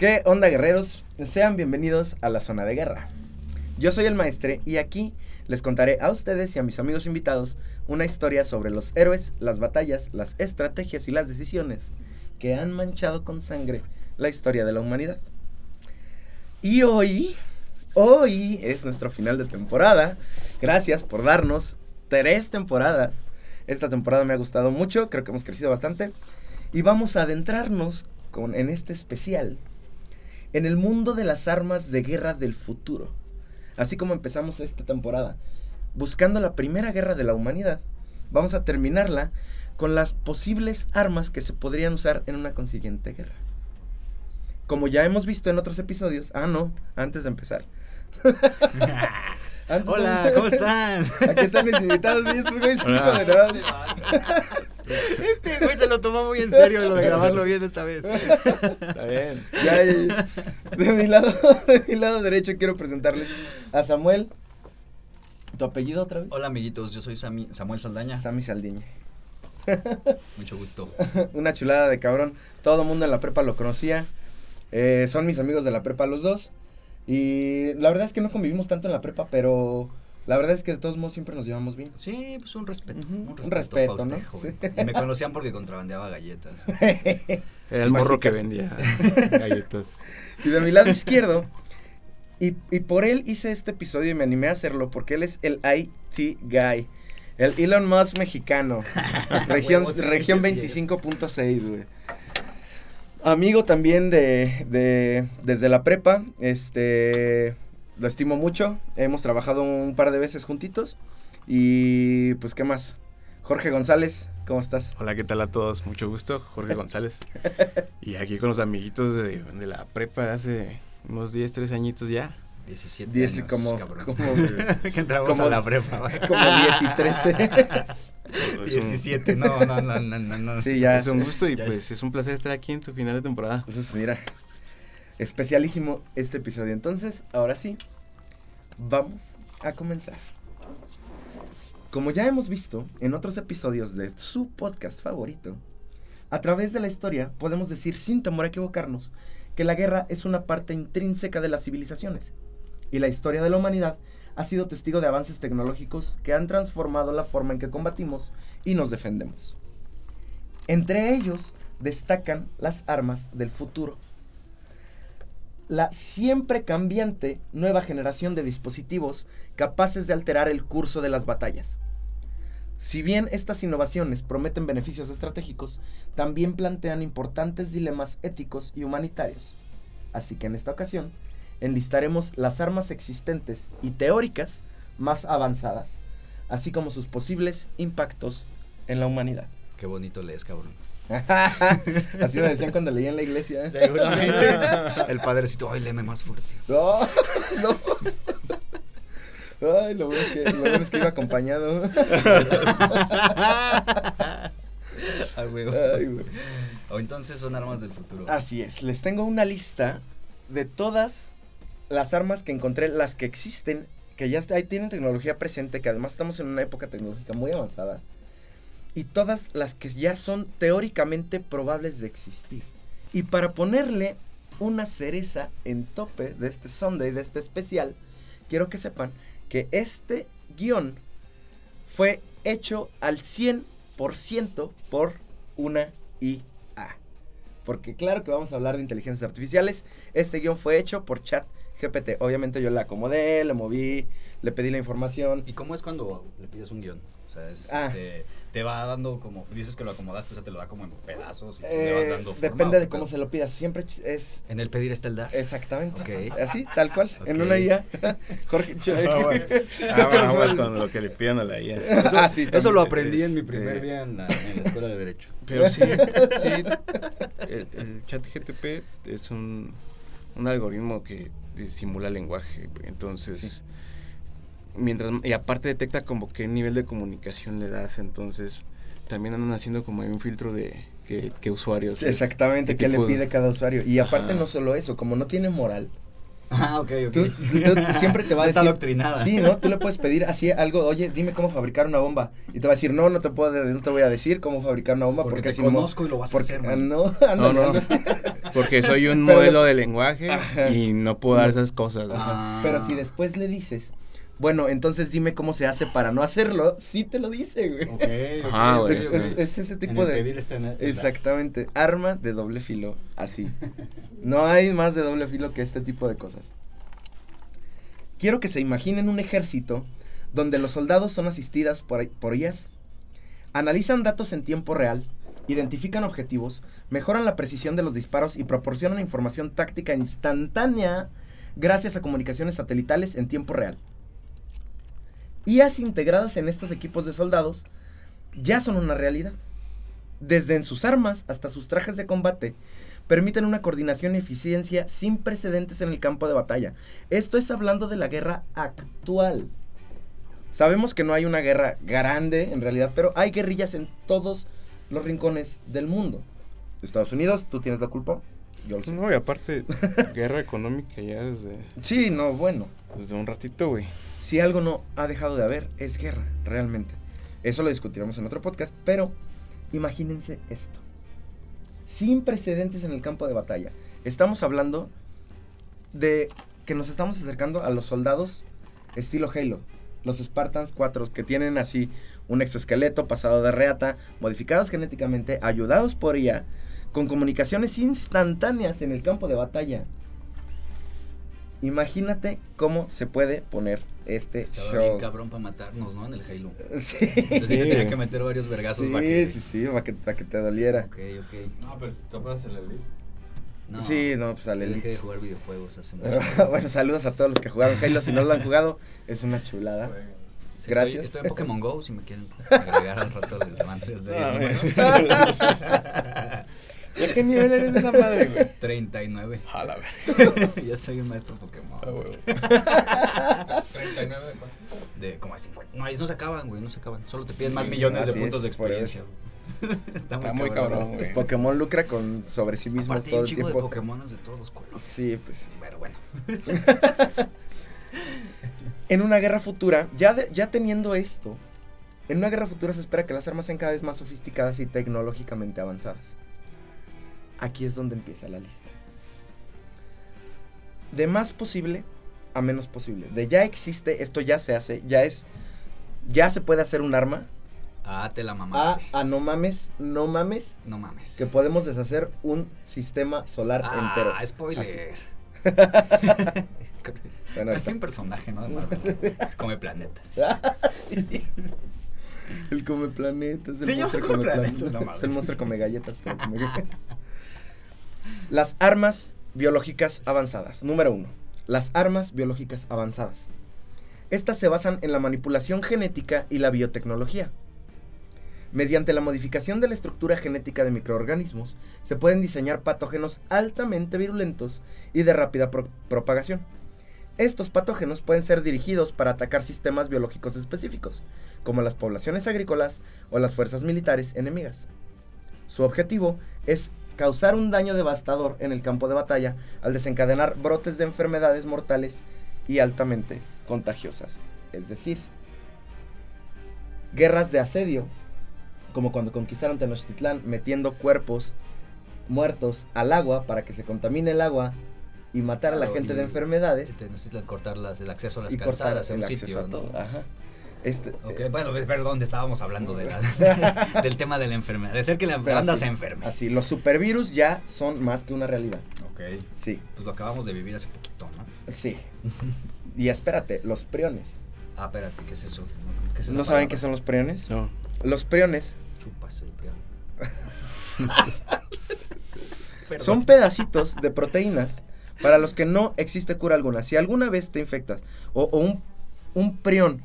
¿Qué onda guerreros? Sean bienvenidos a la zona de guerra. Yo soy el maestre y aquí les contaré a ustedes y a mis amigos invitados una historia sobre los héroes, las batallas, las estrategias y las decisiones que han manchado con sangre la historia de la humanidad. Y hoy, hoy es nuestro final de temporada. Gracias por darnos tres temporadas. Esta temporada me ha gustado mucho, creo que hemos crecido bastante. Y vamos a adentrarnos con, en este especial en el mundo de las armas de guerra del futuro. Así como empezamos esta temporada buscando la primera guerra de la humanidad, vamos a terminarla con las posibles armas que se podrían usar en una consiguiente guerra. Como ya hemos visto en otros episodios, ah no, antes de empezar. Hola, ¿cómo están? Aquí están mis invitados y estos güeyes Este güey se lo tomó muy en serio lo de grabarlo bien esta vez. Está bien. Ya, de mi lado, de mi lado derecho quiero presentarles a Samuel. ¿Tu apellido otra vez? Hola amiguitos, yo soy Samuel Saldaña. Sammy Saldiña. Mucho gusto. Una chulada de cabrón. Todo el mundo en la prepa lo conocía. Eh, son mis amigos de la prepa los dos. Y la verdad es que no convivimos tanto en la prepa, pero la verdad es que de todos modos siempre nos llevamos bien. Sí, pues un respeto. un respeto, ¿no? Y me conocían porque contrabandeaba galletas. Era el morro que vendía galletas. Y de mi lado izquierdo, y, y, por él hice este episodio y me animé a hacerlo porque él es el IT guy. El Elon Musk mexicano. región región 25.6, güey amigo también de, de, desde la prepa, este, lo estimo mucho, hemos trabajado un par de veces juntitos y pues qué más. Jorge González, ¿cómo estás? Hola, ¿qué tal a todos? Mucho gusto, Jorge González. y aquí con los amiguitos de, de la prepa hace unos 10, 13 añitos ya. 17 años, como, cabrón. como, que entramos como, a la prepa. Como 10 y 13. 17, no, no, no, no, no. Sí, ya. Es un gusto y pues es un placer estar aquí en tu final de temporada. Entonces, mira, especialísimo este episodio. Entonces, ahora sí, vamos a comenzar. Como ya hemos visto en otros episodios de su podcast favorito, a través de la historia podemos decir sin temor a equivocarnos que la guerra es una parte intrínseca de las civilizaciones y la historia de la humanidad ha sido testigo de avances tecnológicos que han transformado la forma en que combatimos y nos defendemos. Entre ellos destacan las armas del futuro. La siempre cambiante nueva generación de dispositivos capaces de alterar el curso de las batallas. Si bien estas innovaciones prometen beneficios estratégicos, también plantean importantes dilemas éticos y humanitarios. Así que en esta ocasión, enlistaremos las armas existentes y teóricas más avanzadas, así como sus posibles impactos en la humanidad. Qué bonito lees, cabrón. Así me decían cuando leía en la iglesia. El padrecito, ay, léeme más fuerte. No, no. Ay, lo bueno es que, lo bueno es que iba acompañado. Ay, güey. O entonces son armas del futuro. Así es. Les tengo una lista de todas las armas que encontré, las que existen, que ya ahí tienen tecnología presente, que además estamos en una época tecnológica muy avanzada, y todas las que ya son teóricamente probables de existir. Y para ponerle una cereza en tope de este Sunday, de este especial, quiero que sepan que este guion fue hecho al 100% por una IA. Porque claro que vamos a hablar de inteligencias artificiales. Este guion fue hecho por Chat GPT. Obviamente yo la acomodé, le moví, le pedí la información. ¿Y cómo es cuando le pides un guion? O sea, es, ah. este, te va dando como, dices que lo acomodaste, o sea, te lo da como en pedazos y le vas eh, dando Depende de cómo se lo pidas, siempre es... En el pedir está el dar. Exactamente. Okay. Así, tal cual, en una IA. Jorge Vamos, con lo que le pidan a la IA. Eso, ah, sí, eso lo aprendí en mi primer este día en la, escuela de Derecho. Pero sí, sí, el, el chat GTP es un, un algoritmo que simula lenguaje, entonces mientras y aparte detecta como qué nivel de comunicación le das, entonces también andan haciendo como un filtro de qué, usuarios. Exactamente, qué, le pide cada usuario. Y aparte no solo eso, como no tiene moral, Ah, ok, ok. Tú, tú- tú siempre te va a Está decir. adoctrinada. Sí, ¿no? Tú le puedes pedir así algo, oye, dime cómo fabricar una bomba. Y te va a decir, no, no te puedo, no te voy a decir cómo fabricar una bomba Porque porque, te si no- conozco y lo vas a hacer, ah, man. No, No, ándale, no. Porque soy un Pero- modelo de lenguaje Ajá. y no puedo dar esas cosas. Ah. Pero si después le dices, bueno, entonces dime cómo se hace para no hacerlo, sí te lo dice, güey. Ok, ok, Ajá, güey, Es, ok. es- es ese tipo de... pedir está en la- en la- Exactamente, arma de doble filo, así. No hay más de doble filo que este tipo de cosas. Quiero que se imaginen un ejército donde los soldados son asistidas por, por ellas, analizan datos en tiempo real, identifican objetivos, mejoran la precisión de los disparos y proporcionan información táctica instantánea gracias a comunicaciones satelitales en tiempo real. IAs integradas en estos equipos de soldados ya son una realidad. Desde en sus armas hasta sus trajes de combate, permiten una coordinación y eficiencia sin precedentes en el campo de batalla. Esto es hablando de la guerra actual. Sabemos que no hay una guerra grande en realidad, pero hay guerrillas en todos los rincones del mundo. Estados Unidos, tú tienes la culpa. Yo lo sé. No, y aparte, guerra económica ya desde, Sí, no, bueno. desde un ratito, güey. Si algo no ha dejado de haber, es guerra, realmente. Eso lo discutiremos en otro podcast, pero imagínense esto. Sin precedentes en el campo de batalla. Estamos hablando de que nos estamos acercando a los soldados estilo Halo. Los Spartans 4 que tienen así un exoesqueleto pasado de reata, modificados genéticamente, ayudados por IA, con comunicaciones instantáneas en el campo de batalla. Imagínate cómo se puede poner este Estaba show. bien cabrón para matarnos, ¿no? En el Halo. Sí. Entonces Sí, tenía que meter varios vergazos Sí, para que... sí, sí, para que, para que te doliera. Ok, ok. No, pero si te acuerdas el Elite. No, Sí, no, pues al yo dejé Elite. de jugar videojuegos hace mucho Pero, bueno, saludos a todos los que jugaron Halo. Si no lo han jugado, es una chulada. Jueguen. Estoy- gracias. Estoy, en Pokémon Go, si me quieren agregar al rato desde Ah, el güey. ¿Ya qué nivel eres de esa madre, güey? 39. A la verga. ya soy un maestro Pokémon. Ah, güey. 39 de cuánto? De como a 50. No, ellos no se acaban, güey, no se acaban. Solo te piden más millones de puntos es, de experiencia. Está muy, Está muy cabrón, güey. Pokémon lucra con sobre sí mismo Aparte hay todo un el chingo de tiempo. Pokémon de todos los colores. Sí, pues. Pero bueno. En una guerra futura, ya, de- ya teniendo esto, en una guerra futura se espera que las armas sean cada vez más sofisticadas y tecnológicamente avanzadas. Aquí es donde empieza la lista. De más posible a menos posible. De ya existe, esto ya se hace, ya es, ya se puede hacer un arma. Ah, te la mamaste. a no mames, no mames, No mames. que podemos deshacer un sistema solar entero. Ah, spoiler. Bueno, Hay un personaje, ¿no? Es come planetas. El come planetas. El Sí, yo monstruo come planetas, no mames. Es el monstruo come galletas, pero come galletas. Las armas biológicas avanzadas. Número uno. Las armas biológicas avanzadas. Estas se basan en la manipulación genética y la biotecnología. Mediante la modificación de la estructura genética de microorganismos, se pueden diseñar patógenos altamente virulentos y de rápida pro- propagación. Estos patógenos pueden ser dirigidos para atacar sistemas biológicos específicos, como las poblaciones agrícolas o las fuerzas militares enemigas. Su objetivo es causar un daño devastador en el campo de batalla al desencadenar brotes de enfermedades mortales y altamente contagiosas. Es decir, guerras de asedio, como cuando conquistaron Tenochtitlán metiendo cuerpos muertos al agua para que se contamine el agua y matar a la Claro, gente de enfermedades Este, necesitan cortar las- el acceso a las calzadas en el un sitio, a todo. ¿no? Ajá. Este, Ok, eh, bueno, perdón, estábamos hablando de la, del tema de la enfermedad. De ser que la banda así, se enferme. Así, los supervirus ya son más que una realidad. Ok. Sí, Pues lo acabamos de vivir hace poquito, ¿no? sí. Y espérate, los priones. Ah, espérate, ¿qué es eso? ¿Qué es ¿No saben qué son los priones? No. Los priones Chupas el prión. Son pedacitos de proteínas para los que no existe cura alguna. Si alguna vez te infectas o, o un, un prión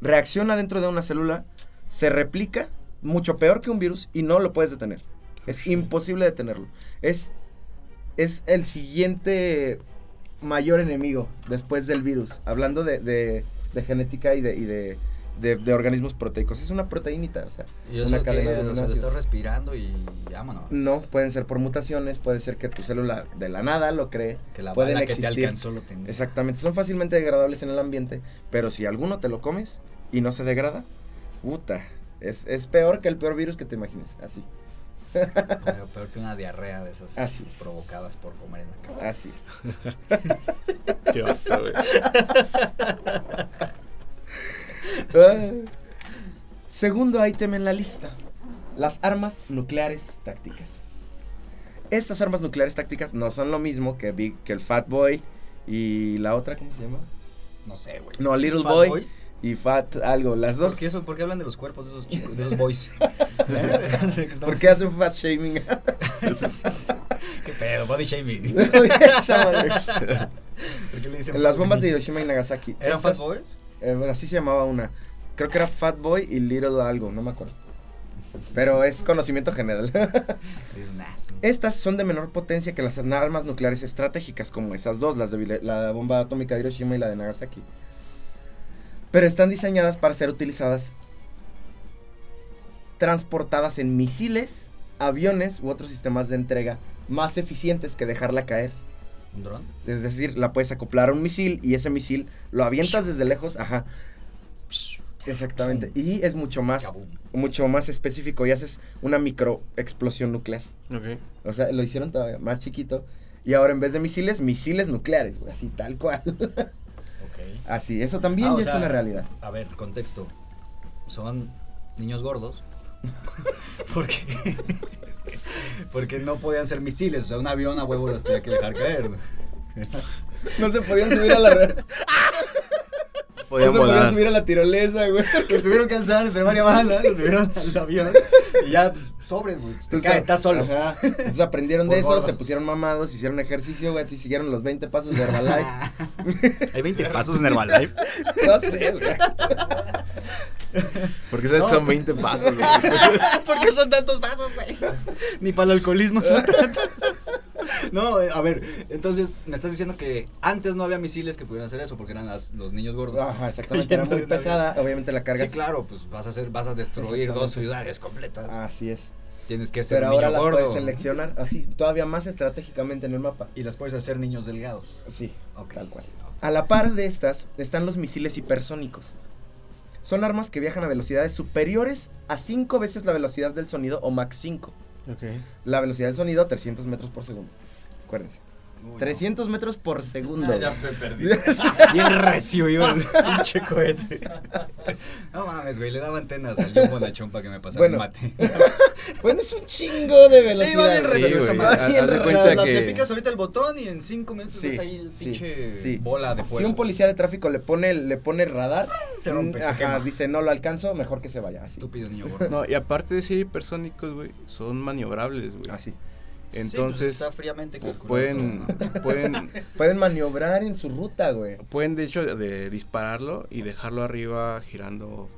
reacciona dentro de una célula, se replica mucho peor que un virus y no lo puedes detener. Es imposible detenerlo. Es, es el siguiente mayor enemigo después del virus. Hablando de, de- de genética y de, y de de, de organismos proteicos. Es una proteínita, o sea, ¿Y eso una cadena de O sea, lo aminoácidos. estás respirando y vámonos. No, pueden ser por mutaciones, puede ser que tu célula de la nada lo cree. Que la pueden bala que te existir. alcanzó lo tenía. Exactamente, son fácilmente degradables en el ambiente, pero si alguno te lo comes y no se degrada, puta, es, es peor que el peor virus que te imagines, así, Pero peor que una diarrea de esas Así es. provocadas por comer en la cama. así es. Qué. Segundo ítem en la lista, las armas nucleares tácticas. Estas armas nucleares tácticas no son lo mismo que, Big, que el Fat Boy y la otra, ¿cómo se llama? No sé, güey. No, Little Boy, y Fat algo, las dos. ¿Por qué, eso? ¿Por qué hablan de los cuerpos de esos chicos, de esos boys? ¿Por qué hacen fat shaming? ¿Qué pedo? Body shaming. Esa madre. ¿Por qué le dicen En las bombas de? Hiroshima y Nagasaki. ¿Eran Estas- fat boys? Eh, así se llamaba una. Creo que era Fat Boy y Little algo, no me acuerdo. Pero es conocimiento general. Estas son de menor potencia que las armas nucleares estratégicas, como esas dos, las de la bomba atómica de Hiroshima y la de Nagasaki. Pero están diseñadas para ser utilizadas transportadas en misiles, aviones u otros sistemas de entrega más eficientes que dejarla caer. ¿Un dron? Es decir, la puedes acoplar a un misil y ese misil lo avientas desde lejos, ajá. Exactamente. Y es mucho más, mucho más específico y haces una micro explosión nuclear. Ok. O sea, lo hicieron todavía más chiquito. Y ahora en vez de misiles, misiles nucleares, güey, así tal cual. Ok. así, eso también Ah, ya sea, es una realidad. A ver, contexto. Son niños gordos. Porque porque no podían ser misiles, o sea, un avión a huevo los tenía que dejar caer. No se podían subir a la Podían no se podían subir a la tirolesa, güey. Que tuvieron que alzar entre varias balas, los subieron al avión y ya pues, sobres, güey. pues, Te Entonces, caes, estás solo. Ajá. Entonces aprendieron Por de eso, se pusieron mamados, hicieron ejercicio, güey, así siguieron los 20 pasos de Herbalife. Hay 20 pasos en Herbalife. no sé, güey. Porque sabes que No. son 20 pasos, güey. ¿Por qué son tantos pasos, güey? Ni para el alcoholismo son tantos. No, eh, a ver, entonces me estás diciendo que antes no había misiles que pudieran hacer eso porque eran las- los niños gordos. Ajá, exactamente, era muy pesada, obviamente la carga Sí, claro, pues vas a hacer, vas a destruir dos ciudades completas. Así es. Tienes que ser Pero niño ahora las gordo. puedes seleccionar así, todavía más estratégicamente en el mapa. Y las puedes hacer niños delgados. Sí, Ok. tal cual. A la par de estas están los misiles hipersónicos. Son armas que viajan a velocidades superiores a 5 veces la velocidad del sonido o Mach 5. Ok. La velocidad del sonido 300 metros por segundo. Acuérdense. 300 metros por segundo. Ah, ya me perdí. Bien recio iba el pinche cohete. No mames, güey, le daba antenas al Jumbo Nachón para que me pasara Bueno. un mate. bueno, es un chingo de velocidad. Sí, va bien recio Sí. Haz- bien recio. O sea, cuenta la- que- le picas ahorita el botón y en cinco minutos Sí, ves ahí el sí, pinche sí. bola de fuerza. Si un policía de tráfico le pone, le pone radar, Se rompe, se quema. dice no lo alcanzo, mejor que se vaya. Así. Estúpido niño gordo. No, y aparte de ser hipersónicos, güey, son maniobrables, güey. Así. Entonces, Sí, pues está fríamente calculado pueden, pueden, Pueden maniobrar en su ruta, güey. pueden de hecho de dispararlo y dejarlo arriba girando.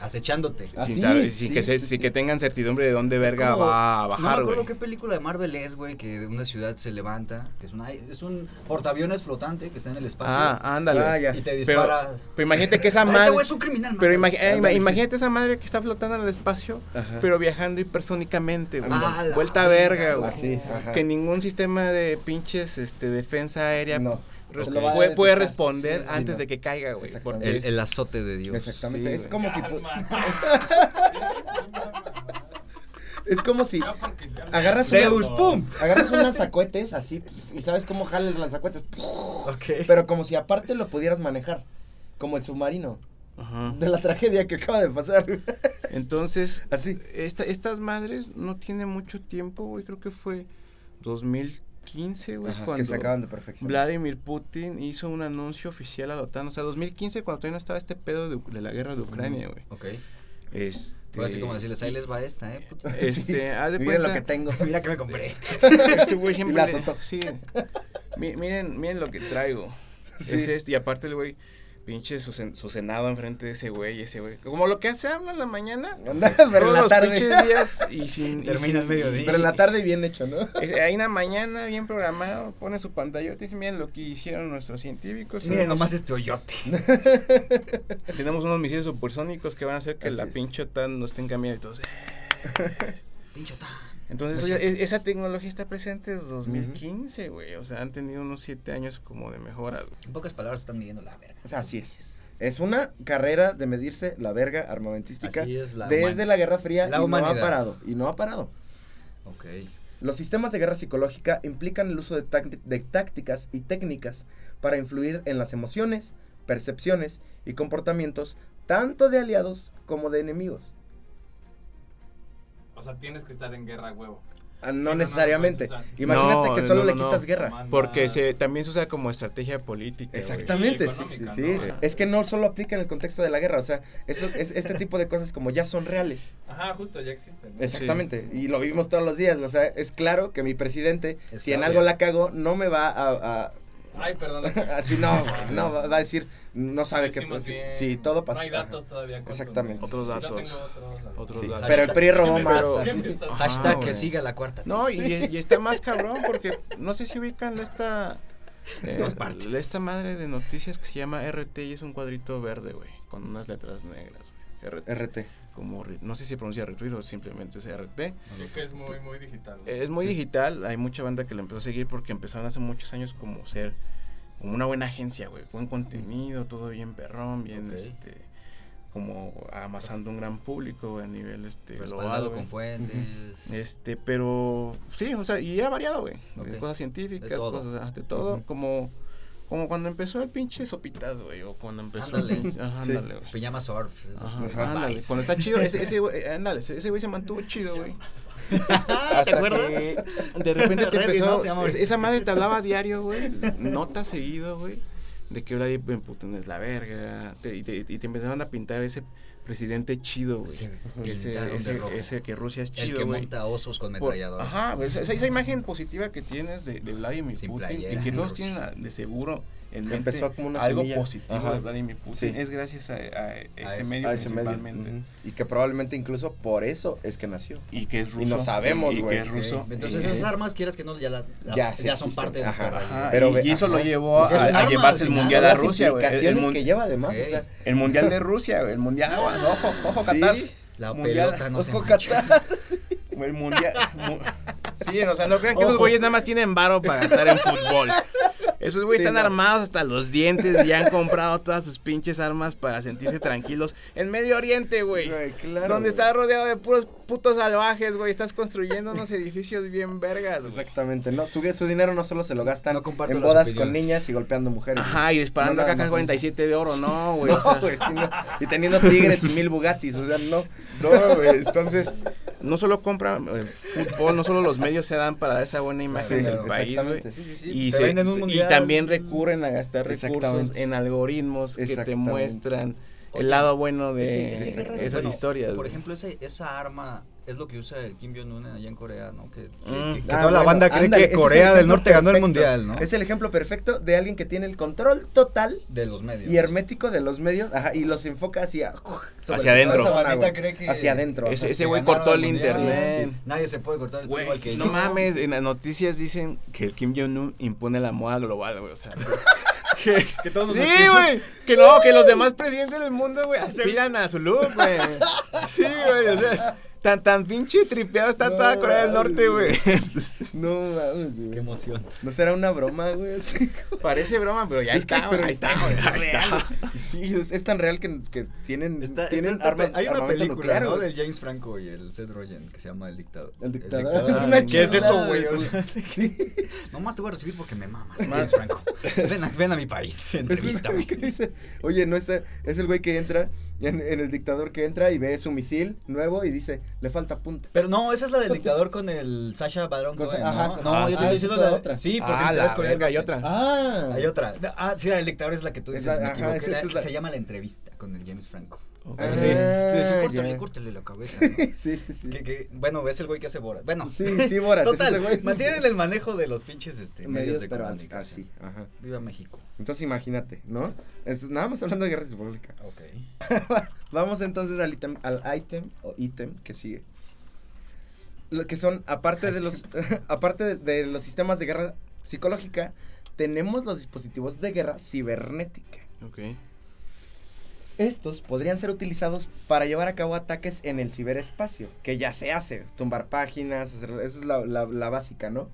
Acechándote. Ah, sin sí, saber, sí, sin que se- sí, sin sí. que tengan certidumbre de dónde Es verga como- va a No me bajar, acuerdo güey. qué película de Marvel es, güey, que de una ciudad se levanta, que es, una, es un portaaviones flotante que está en el espacio. Ah, ándale. Ah, ya. Y te dispara. pero imagínate que esa madre Ese güey es un criminal. pero imagi- eh, imagínate esa madre que está flotando en el espacio, Ajá. pero viajando hipersónicamente, güey. Ah, Vuelta verga, verga, güey. Así, ajá. Que ningún sistema de pinches este defensa aérea No. puede, responder Sí, sí, antes no. de que caiga, güey. El, azote de Dios. Exactamente. Sí, es güey. como si. Es como si agarras Zeus, una- ¡pum! agarras un lanzacohetes así y sabes cómo jala el lanzacohetes. Ok. Pero como si aparte lo pudieras manejar. Como el submarino. Ajá. De la tragedia que acaba de pasar. Entonces, Así. esta, estas madres no tiene mucho tiempo, güey. Creo que fue 2015, güey. Ajá, cuando que se acaban de perfeccionar. Vladimir Putin hizo un anuncio oficial a la OTAN. O sea, 2015, cuando todavía no estaba este pedo de, de la guerra de Ucrania, güey. Ok. Este. Fue así como decirles, ahí les va esta, eh. puto. Este, haz de Miren cuenta. lo que tengo. Mira que me compré. Este güey siempre. la le- azotó. sí. Mi- miren, miren lo que traigo. Sí. Es esto. Y aparte el güey pinche su, sen- su senado enfrente de ese güey, ese güey. Como lo que hace AMLO en la mañana. Anda, pero en la los tarde. pinches días y sin... mediodía. Pero en la tarde bien hecho, ¿no? Ahí en la mañana, bien programado, pone su pantalla y dice, miren lo que hicieron nuestros científicos. Miren nomás este hoyote. Tenemos unos misiles supersónicos que van a hacer que Así la pinche OTAN no esté en camino y todos. "Eh". Entonces, Pues oye, sí. es- esa tecnología está presente desde 2015, güey. O sea, han tenido unos siete años como de mejora. güey. En pocas palabras están midiendo la verga. O sea, así es. Es una carrera de medirse la verga armamentística Así es la desde la Guerra Fría la y no ha humanidad. parado. Y no ha parado. Ok. Los sistemas de guerra psicológica implican el uso de, de tácticas y técnicas para influir en las emociones, percepciones y comportamientos tanto de aliados como de enemigos. O sea, tienes que estar en guerra a huevo. Ah, Sí, no no, no, necesariamente. Imagínate No, que solo no, le quitas no. guerra. Porque se, también se usa como estrategia política. Exactamente, sí, sí, económica, sí. ¿no? Es que no solo aplica en el contexto de la guerra, o sea, eso, es, este tipo de cosas como ya son reales. Ajá, justo, ya existen. ¿no? Exactamente, y lo vivimos todos los días, o sea, es claro que mi presidente, Es si en algo la cago, no me va a... a- Ay, perdón. así no, no, va a decir, no sabe qué... hicimos sí, todo pasó. No hay datos todavía. Exactamente. Otros datos. otros datos. Otros Sí, datos. pero el PRI robó ¿Qué me más. Ajá, Hashtag que siga la cuarta. No, y, y está más cabrón porque no sé si ubican esta. eh, Dos partes. Esta madre de noticias que se llama RT y es un cuadrito verde, güey, con unas letras negras, güey. RT. RT. Como, no sé si se pronuncia retweet o simplemente es RT. Sí, que es muy, muy digital. ¿no? Es muy Sí. digital, hay mucha banda que lo empezó a seguir porque empezaron hace muchos años como ser como una buena agencia, güey, buen contenido, todo bien perrón, bien este como amasando un gran público güey, a nivel este global, Respaldado güey. con fuentes. Este, pero sí, o sea, y era variado, güey. Cosas científicas, De cosas de todo, como como cuando empezó el pinche sopitas, güey, o cuando empezó Ándale. el pinche- ajá, Sí. ándale, güey. Pijama surf. Ajá, ándale, Vice. Cuando está chido, ese, ese güey, ándale, ese, güey se mantuvo chido, güey. ¿Te acuerdas? de repente te empezó, ¿no? Se llama es- ahorita. esa madre te hablaba diario, güey, nota seguido, güey, de que Vladimir Putin es la verga, te- y, te, y te empezaban a pintar ese presidente chido, güey. Sí, Que ese, ese, ese que Rusia es El chido, que güey. monta osos con metralladora. Ajá, esa, esa imagen positiva que tienes de, de Vladimir Sin Putin playera. y que todos Rusia. tienen de seguro en mente Empezó como una algo semilla. positivo Ajá. de Vladimir Putin. Sí. Es gracias a, a ese medio A ese medio. principalmente. Ujú. Y que probablemente incluso por eso es que nació. Y que es ruso. Y no sabemos, y, y güey. que es ruso. Entonces esas armas, quieras que no, ya, la- las- Ya, ya, sí son parte de nuestra Ajá, Pero y, eso lo llevó Pues es a, llevarse el mundial a Rusia, güey. El, que lleva además, Ok. o sea, el mundial de Rusia, güey. El mundial, ojo, ojo, Sí. Qatar. La Mundial- pelota no se ojo. Qatar. El mundial. mu- sí, o sea, no crean que esos güeyes nada más tienen varo para gastar en fútbol. Esos güeyes Sí, están no. armados hasta los dientes y han comprado todas sus pinches armas para sentirse tranquilos en Medio Oriente, güey. Claro, donde güey. estás rodeado de puros putos salvajes, güey. Estás construyendo unos edificios bien vergas, güey. Exactamente, no, su, su dinero no solo se lo gastan No en bodas con niñas y golpeando mujeres. Ajá, y disparando No, más 47 de oro, no, güey. No, o sea. Y teniendo tigres y mil Bugattis, o sea, no. No, güey, entonces, no solo compran eh, fútbol, no solo los medios se dan para dar esa buena imagen Sí, del país, güey. exactamente. Sí, sí, sí. Y, Te se- venden un y mundial. También recurren a gastar recursos en algoritmos que te muestran Oye, el lado bueno de esas bueno, historias. Por ejemplo, ese, esa arma es lo que usa el Kim Jong-un allá en Corea, ¿no? Que, que- Mm. que- que Ah, toda la banda cree ándale, que es el Corea del ejemplo Norte ganó el perfecto. mundial, ¿no? Es el ejemplo perfecto de alguien que tiene el control total De los medios. y hermético de los medios ajá, y los enfoca hacia sobre Hacia adentro. zona, cree que- hacia adentro. Ese- güey cortó el internet. Sí, Nadie se puede cortar el Güey, no yo. mames, en las noticias dicen que el Kim Jong-un impone la moda global, güey, o sea... que, Que todos nos sí, güey, que no, que los demás presidentes del mundo, güey, aspiran a su look, güey. Sí, güey, o sea, tan, tan pinche tripeado está No toda Corea del Norte, güey. No mames, Qué güey. emoción. No será una broma, güey. Parece broma, pero ya Es está, güey, pero ahí está, güey, es ahí está. real. Sí, es, es tan real que, que tienen, Está- tienen está esta arma- pe- hay una película, nuclear, ¿no? Del James Franco y el Seth Rogen que se llama El Dictador. El dictador. Es una ¿Qué es eso, güey? O sea, Sí. nomás te voy a recibir porque me mamas, Más. James Franco. Ven a, ven a mi país, Es el entrevístame. güey que dice, oye, no está, es el güey que entra, en, en el dictador que entra y ve su misil nuevo y dice, le falta punta. Pero no, esa es la del dictador con el Sasha Baron Con Cohen, ¿no? ajá, no, ah, yo te ah, estoy diciendo es la otra. Sí, porque Ah, la verga, hay otra. Ah. Hay otra. Ah, sí, la del dictador es la que tú dices, Esa- me ajá, equivoqué. esa- esa La- es la- Se llama La Entrevista con el James Franco. Sí, sí, sí, Ah, córtale, la cabeza. ¿no? sí, sí, sí. que, que, bueno, ves el güey que hace Borat. Bueno, Sí, sí, Borat, Total, güey. mantienen el manejo de los pinches este, medios, medios, de comunicación. así, ajá. Viva México. Entonces imagínate, ¿no? Es, nada más hablando de guerra simbólica. Ok. Vamos entonces al ítem, al ítem o ítem que sigue. Lo que son, aparte de los, aparte de, de los sistemas de guerra psicológica, tenemos los dispositivos de guerra cibernética. Ok. Estos podrían ser utilizados para llevar a cabo ataques en el ciberespacio, que ya se hace, tumbar páginas, esa es la, la- básica, ¿no?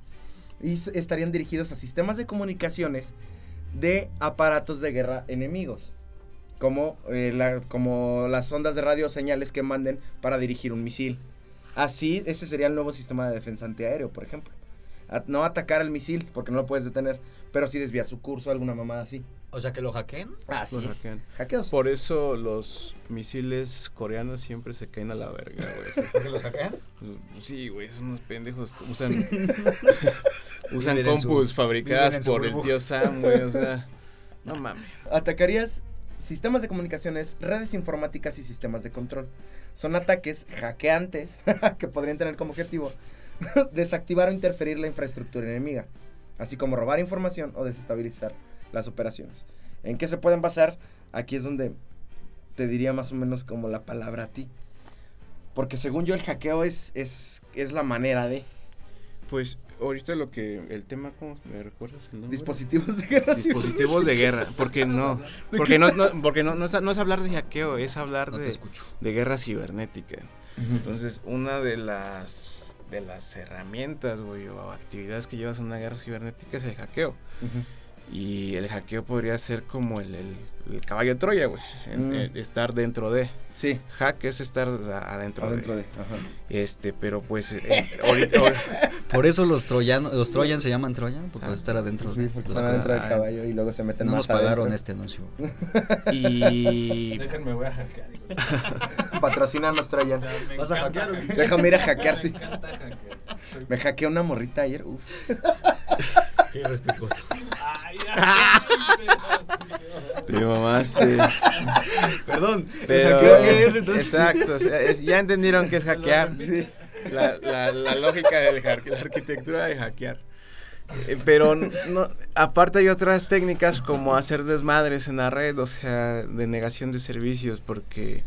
Y estarían dirigidos a sistemas de comunicaciones de aparatos de guerra enemigos, como, eh, la- como las ondas de radio señales que manden para dirigir un misil. Así, ese sería el nuevo sistema de defensa antiaéreo, por ejemplo. No atacar al misil, porque no lo puedes detener, pero sí desviar su curso, alguna mamada así. O sea, que lo hackeen. Así Los es. hackean. Hackeos. Por eso los misiles coreanos siempre se caen a la verga, güey. ¿Por qué los hackean? Sí, güey, son unos pendejos. Usan, usan su- compus fabricadas por el tío Sam, güey. O sea, no mames. Atacarías sistemas de comunicaciones, redes informáticas y sistemas de control. Son ataques hackeantes que podrían tener como objetivo desactivar o interferir la infraestructura enemiga, así como robar información o desestabilizar las operaciones. ¿En qué se pueden basar? Aquí es donde te diría más o menos como la palabra a ti. Porque según yo el hackeo es, es, es la manera de Pues ahorita lo que. El tema, ¿cómo me recuerdas el nombre? dispositivos de guerra. Dispositivos de guerra. Porque no. Porque no, no- porque no, no, es, no es hablar de hackeo, es hablar No de, de guerra cibernética. Entonces, una de las de las herramientas, güey, o actividades que llevas en una guerra cibernética es el hackeo. Y el hackeo podría ser como el, el- el caballo de Troya, güey. Mm. en estar dentro de. Sí, Hack es estar adentro, adentro de. de. Ajá. Este, pero pues eh, ahorita, ahora- Por eso los troyanos, los troyans se llaman troyan, porque Ah, estar adentro. Sí, de- porque están adentro del troyanos. caballo y luego se meten No más nos pagaron adentro. este anuncio. y Déjenme, voy a hackear. Patrocínanos, Troyan. O sea, ¿Vas a hackear o qué? Déjame ir a hackear, sí. Me encanta hackear. Soy- Me hackeó una morrita ayer. Uf. Qué respetuoso. Ay, ay, te mamaste. Perdón, Pero, hackeo qué es entonces? Exacto, o sea, es- ya entendieron qué es hackear. Sí. La, la- la lógica de la arquitectura de hackear. Eh, Pero no, aparte hay otras técnicas como hacer desmadres en la red, o sea, de negación de servicios, porque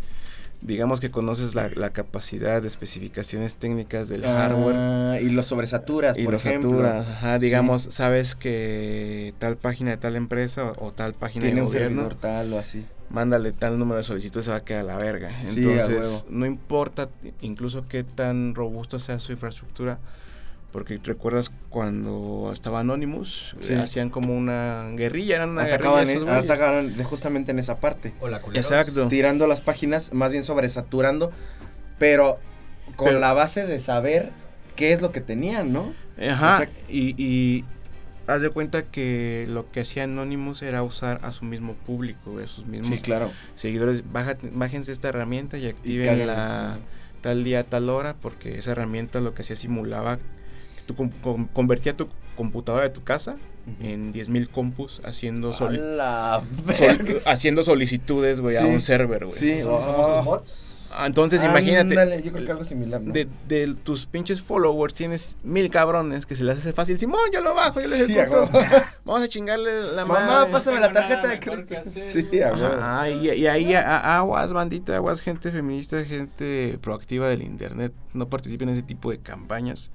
digamos que conoces la, la capacidad de especificaciones técnicas del hardware Ah, y lo sobresaturas, y por lo ejemplo. saturas, ajá, Sí. digamos, sabes que tal página de tal empresa o, o tal página Tiene de un gobierno, servidor tal o así. mándale tal número de solicitud, se va a quedar a la verga. Sí, Entonces, no importa incluso qué tan robusto sea su infraestructura, porque recuerdas cuando estaba Anonymous, Sí. Eh, hacían como una guerrilla, eran una Atacaban, guerrilla. en- atacaban de- justamente en esa parte. O la. Exacto. Tirando las páginas, más bien sobresaturando, pero con Pero- la base de saber qué es lo que tenían, ¿no? Ajá, Exacto. y, y haz de cuenta que lo que hacía Anonymous era usar a su mismo público, a sus mismos Sí, claro. seguidores. Baja, bájense esta herramienta y activen la tal día, tal hora, porque esa herramienta lo que hacía simulaba, com- convertía tu computadora de tu casa en 10.000 compus haciendo, A soli- la sol- verga. haciendo solicitudes, güey, a Sí. un server, güey. Sí. ¿Son los Ah. famosos bots? Ah, Entonces, imagínate, yo creo que algo similar, ¿no? de, de tus pinches followers tienes mil cabrones que se les hace fácil. Simón, yo lo bajo, yo les Sí, a. Vamos a chingarle la Mamá, madre. pásame la tarjeta de crédito. Sí, a. Ajá, y, y ahí a- a- aguas, bandita, aguas, gente feminista, gente proactiva del internet. No participen en ese tipo de campañas.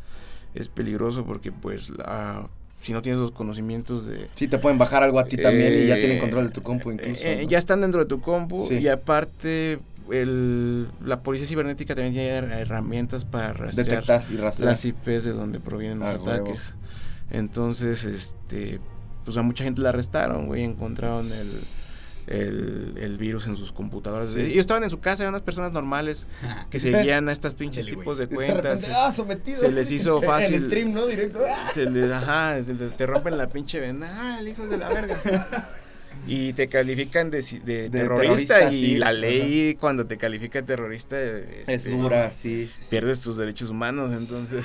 Es peligroso porque, pues, la- si no tienes los conocimientos de. Sí, te pueden bajar algo a ti también y ya Eh, tienen control de tu compu incluso. eh, ¿no? Ya están dentro de tu compu Sí. y aparte el, la policía cibernética también tiene her- herramientas para rastrear Detectar y rastrear. las IPs de donde provienen los Ah, huevo. ataques. Entonces, este, pues a mucha gente la arrestaron, güey, encontraron el, el, el virus en sus computadoras. Sí. Y estaban en su casa, eran unas personas normales que seguían a estas pinches Dele, tipos de cuentas. repente, ah, sometido. se les hizo fácil. En stream, ¿no? Directo. Se les, ajá, se les- te rompen la pinche venda, ah, el hijo de la verga. Y te califican de, ci- de De terrorista, terrorista, y sí, la ley cuando te califica de terrorista Es este, dura, sí. sí, sí. pierdes tus derechos humanos, entonces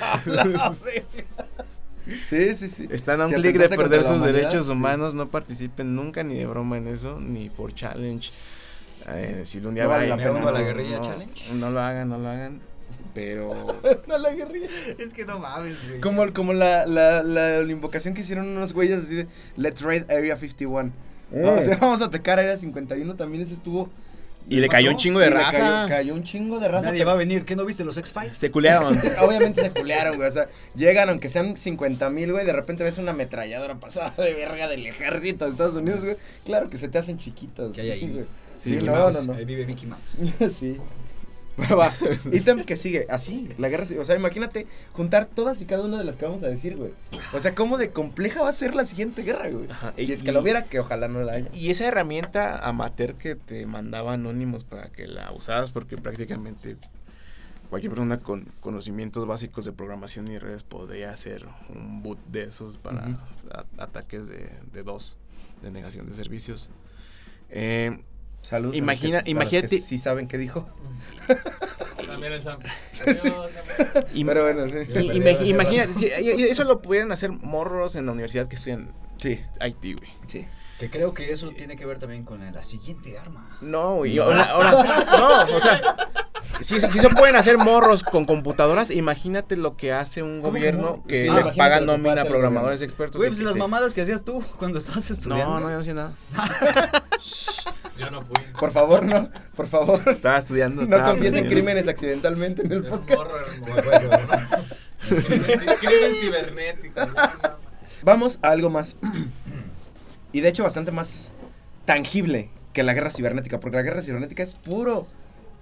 Sí, sí, sí. están a un Si clic de perder sus humanidad, derechos sí. humanos, no participen nunca ni de broma en eso, ni por challenge. Eh, si un día No vale va- la pena. ¿Me uno a la no, guerrilla no, challenge? No lo hagan, no lo hagan. Pero No, la guerrilla. Es que no mames, güey. Como, como la, la, la, la invocación que hicieron unos güeyes así de Let's raid Area 51. No, o sea, vamos a atacar Area 51, también ese estuvo... Y le cayó un chingo de Y le raza. Cayó, cayó un chingo de raza. Nadie va a venir. ¿Qué no viste los X-Files? se culearon. Obviamente se culearon, güey. O sea, llegan, aunque sean 50 mil, güey, de repente ves una ametralladora pasada de verga del ejército de Estados Unidos, güey. Claro que se te hacen chiquitos. ¿Qué hay ahí? güey. Sí, no, no, Ahí no. vive Mickey Mouse. sí. Pero va, ítem que sigue, así, la guerra. O sea, imagínate juntar todas y cada una de las que vamos a decir, güey. O sea, cómo de compleja va a ser la siguiente guerra, güey. Ajá, Si y- es que lo hubiera, que ojalá no la haya. Y esa herramienta amateur que te mandaba Anonymous para que la usaras, porque prácticamente cualquier persona con conocimientos básicos de programación y redes podría hacer un boot de esos para ataques de, de dos, de negación de servicios. Eh, Saludos. a Imagina- los que- para los que imagínate- Sí saben qué dijo. También el Sam. Pero bueno, sí. a imagínate, eso lo pudieran hacer morros en la universidad que estudian Sí, IT, güey. sí. Que creo que eso tiene que ver también con la siguiente arma. No, güey. Ahora, ahora- no, o sea, si, si se pueden hacer morros con computadoras, imagínate lo que hace un ¿Cómo que gobierno que Sí, le paga nómina a programadores expertos. Güey, y pues las mamadas que hacías tú cuando estabas estudiando. No, no, yo no hacía nada. Yo no fui. Por favor, no. Por favor. Estaba estudiando. No confiesen crímenes accidentalmente en el Era un podcast. morro, era un Como morro. fue ese, ¿no? Crimen crimen cibernético. ya, no. Vamos a algo más. Y de hecho bastante más tangible que la guerra cibernética, porque la guerra cibernética es puro,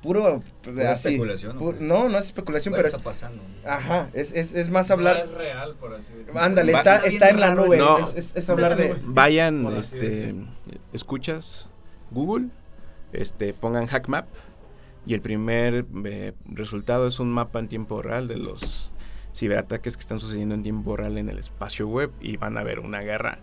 puro... Pura especulación, ¿no? pu- No, no es especulación, pero es... está pasando. Ajá, es, es, es más No hablar... es real, por así decirlo. Ándale, Va- está, Está está en la nube. eso. Es, es- es hablar de... Vayan, Por este, escuchas Google, este, pongan HackMap y el primer eh, resultado es un mapa en tiempo real de los ciberataques que están sucediendo en tiempo real en el espacio web y van a ver una guerra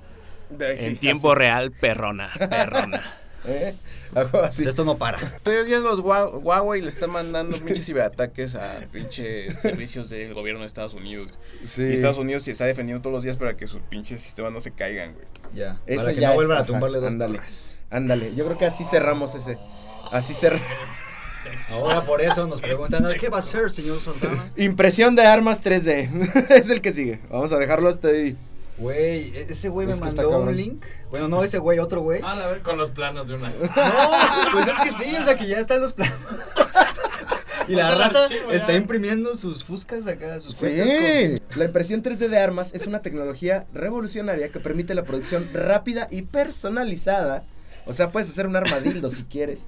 en tiempo así. real perrona, perrona. ¿Eh? Así. Pues esto no para. Todos los días los Hua- Huawei le están mandando pinches ciberataques a pinches servicios del gobierno de Estados Unidos. Sí. Y Estados Unidos se está defendiendo todos los días para que sus pinches sistemas no se caigan, güey. Ya. Ese para que ya no vuelvan a tumbarle dos ándale. torres. Ándale, yo creo que así cerramos ese. Así cerramos. Ahora por eso nos preguntan, ¿qué va a hacer, señor Soldado? Impresión de armas 3D. es el que sigue. Vamos a dejarlo hasta ahí. Güey, e- ese güey me mandó un link. Bueno, no, ese güey, otro güey. Ah, a ver, con los planos de una. No, pues es que sí, o sea que ya están los planos. Y la raza está ya. imprimiendo sus fuscas acá, sus cuentas Sí. La impresión 3D de armas es una tecnología revolucionaria que permite la producción rápida y personalizada. O sea, puedes hacer un armadillo si quieres.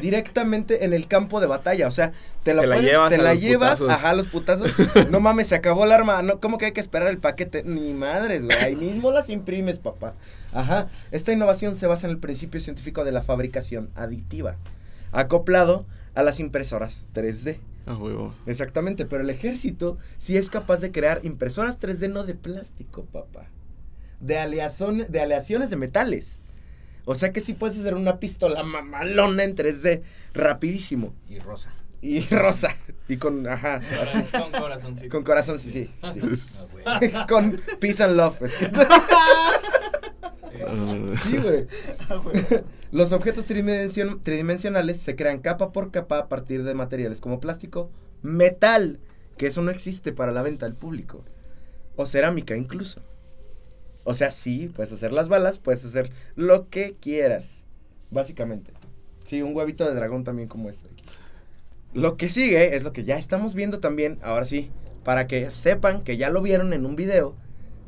Directamente en el campo de batalla. O sea, te, Te la pones, llevas te la llevas, putazos. ajá, los putazos. No mames, se acabó el arma. No, ¿Cómo que hay que esperar el paquete? Ni madres, güey. Ahí mismo las imprimes, papá. Ajá. Esta innovación se basa en el principio científico de la fabricación aditiva. Acoplado a las impresoras 3D. A huevo. Exactamente, pero el ejército sí es capaz de crear impresoras 3D no de plástico, papá. De, aleazón- de aleaciones de metales. O sea que sí puedes hacer una pistola mamalona en 3D, rapidísimo. Y rosa. Y rosa. Y con, ajá, así. Con corazoncito. Con corazón, sí, sí. sí. Ah, güey. con peace and love. es que- Eh, Sí, güey. Los objetos tridimension- tridimensionales se crean capa por capa a partir de materiales como plástico, metal, que eso no existe para la venta al público, o cerámica incluso. O sea, sí, puedes hacer las balas, puedes hacer lo que quieras, básicamente. Sí, un huevito de dragón también como este. aquí. Lo que sigue es lo que ya estamos viendo también, ahora sí, para que sepan que ya lo vieron en un video,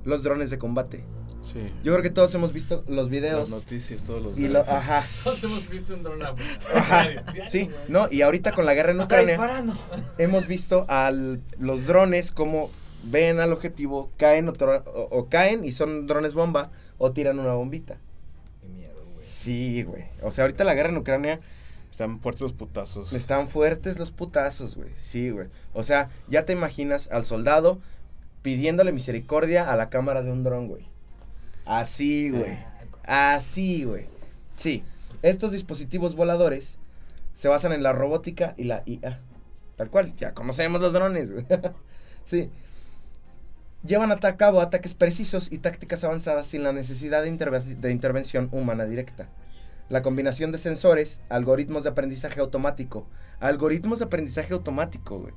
los drones de combate. Sí. Yo creo que todos hemos visto los videos Las noticias todos los y lo, ajá, Todos hemos visto un dron a- Ajá, sí, no, y ahorita con la guerra en Está Ucrania disparando. hemos visto a los drones como ven al objetivo, caen o, o caen y son drones bomba o tiran una bombita. Qué miedo, güey. Sí, güey. O sea, ahorita la guerra en Ucrania Están fuertes los putazos. están fuertes los putazos, güey. Sí, güey. O sea, ya te imaginas al soldado pidiéndole misericordia a la cámara de un dron, güey. Así, güey. Así, güey. Sí. Estos dispositivos voladores se basan en la robótica y la IA. Tal cual, ya conocemos los drones, güey. sí. Llevan a cabo ataques precisos y tácticas avanzadas sin la necesidad de, interve- de intervención humana directa. la combinación de sensores, algoritmos de aprendizaje automático. Algoritmos de aprendizaje automático, güey.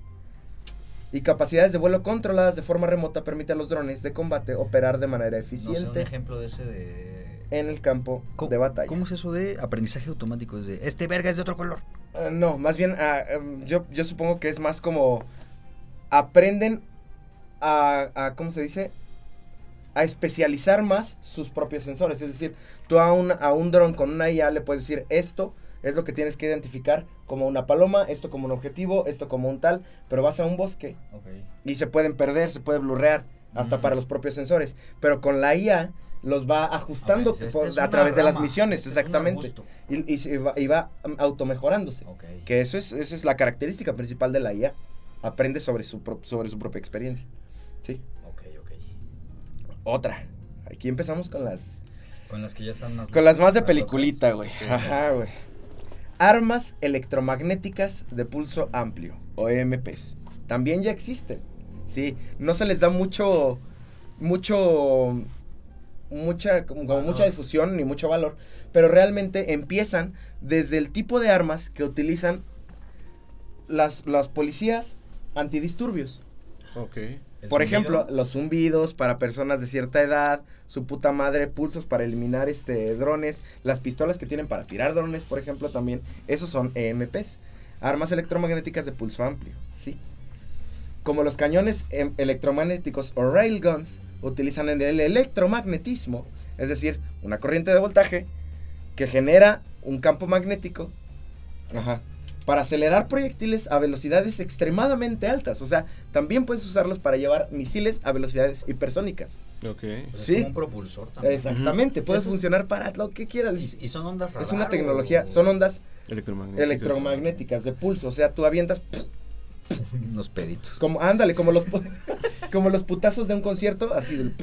Y capacidades de vuelo controladas de forma remota permite a los drones de combate operar de manera No sé, un eficiente ejemplo de ese de... en el campo ¿Cómo- de batalla. ¿Cómo es eso de aprendizaje automático? Es de, este verga es de otro color. Ah, no, más bien, ah, em, yo, yo supongo que es más como aprenden a, a, ¿cómo se dice? A especializar más sus propios sensores. Es decir, tú a un, a un dron con una IA le puedes decir esto es lo que tienes que identificar como una paloma, esto como un objetivo, esto como un tal, pero vas a un bosque Ok. y se pueden perder, se puede blurrear hasta Mm. para los propios sensores. Pero con la IA los va ajustando Ok, este por- a través de las rama, misiones, este exactamente. Y, y se va, y va automejorándose. Ok. Que eso es, esa es la característica principal de la IA. Aprende sobre su, pro- sobre su propia experiencia. Sí. Ok, ok. Otra. Aquí empezamos con las. Con las que ya están más... Con las más de peliculita, güey. Ajá, güey. Armas electromagnéticas de pulso amplio, o EMPs. También ya existen. Sí. No se les da mucho. Mucho. Mucha, como, mucha difusión ni mucho valor. Pero realmente empiezan desde el tipo de armas que utilizan las, las policías antidisturbios. Ok. Por zumbido. ejemplo, los zumbidos para personas de cierta edad, su puta madre, pulsos para eliminar este drones, las pistolas que tienen para tirar drones, por ejemplo, también, esos son EMPs, armas electromagnéticas de pulso amplio, sí. Como los cañones em, electromagnéticos o railguns utilizan el electromagnetismo, es decir, una corriente de voltaje que genera un campo magnético, ajá, para acelerar proyectiles a velocidades extremadamente altas. O sea, también puedes usarlos para llevar misiles a velocidades hipersónicas. Ok. Es sí. como un propulsor también. Exactamente, puede Eso es- funcionar para lo que quieras. Y, y son ondas radar es una o- tecnología, son ondas Electromagnéticas. electromagnéticas de pulso. O sea, tú avientas Unos peditos. como, ándale, como los, como los putazos de un concierto, así del...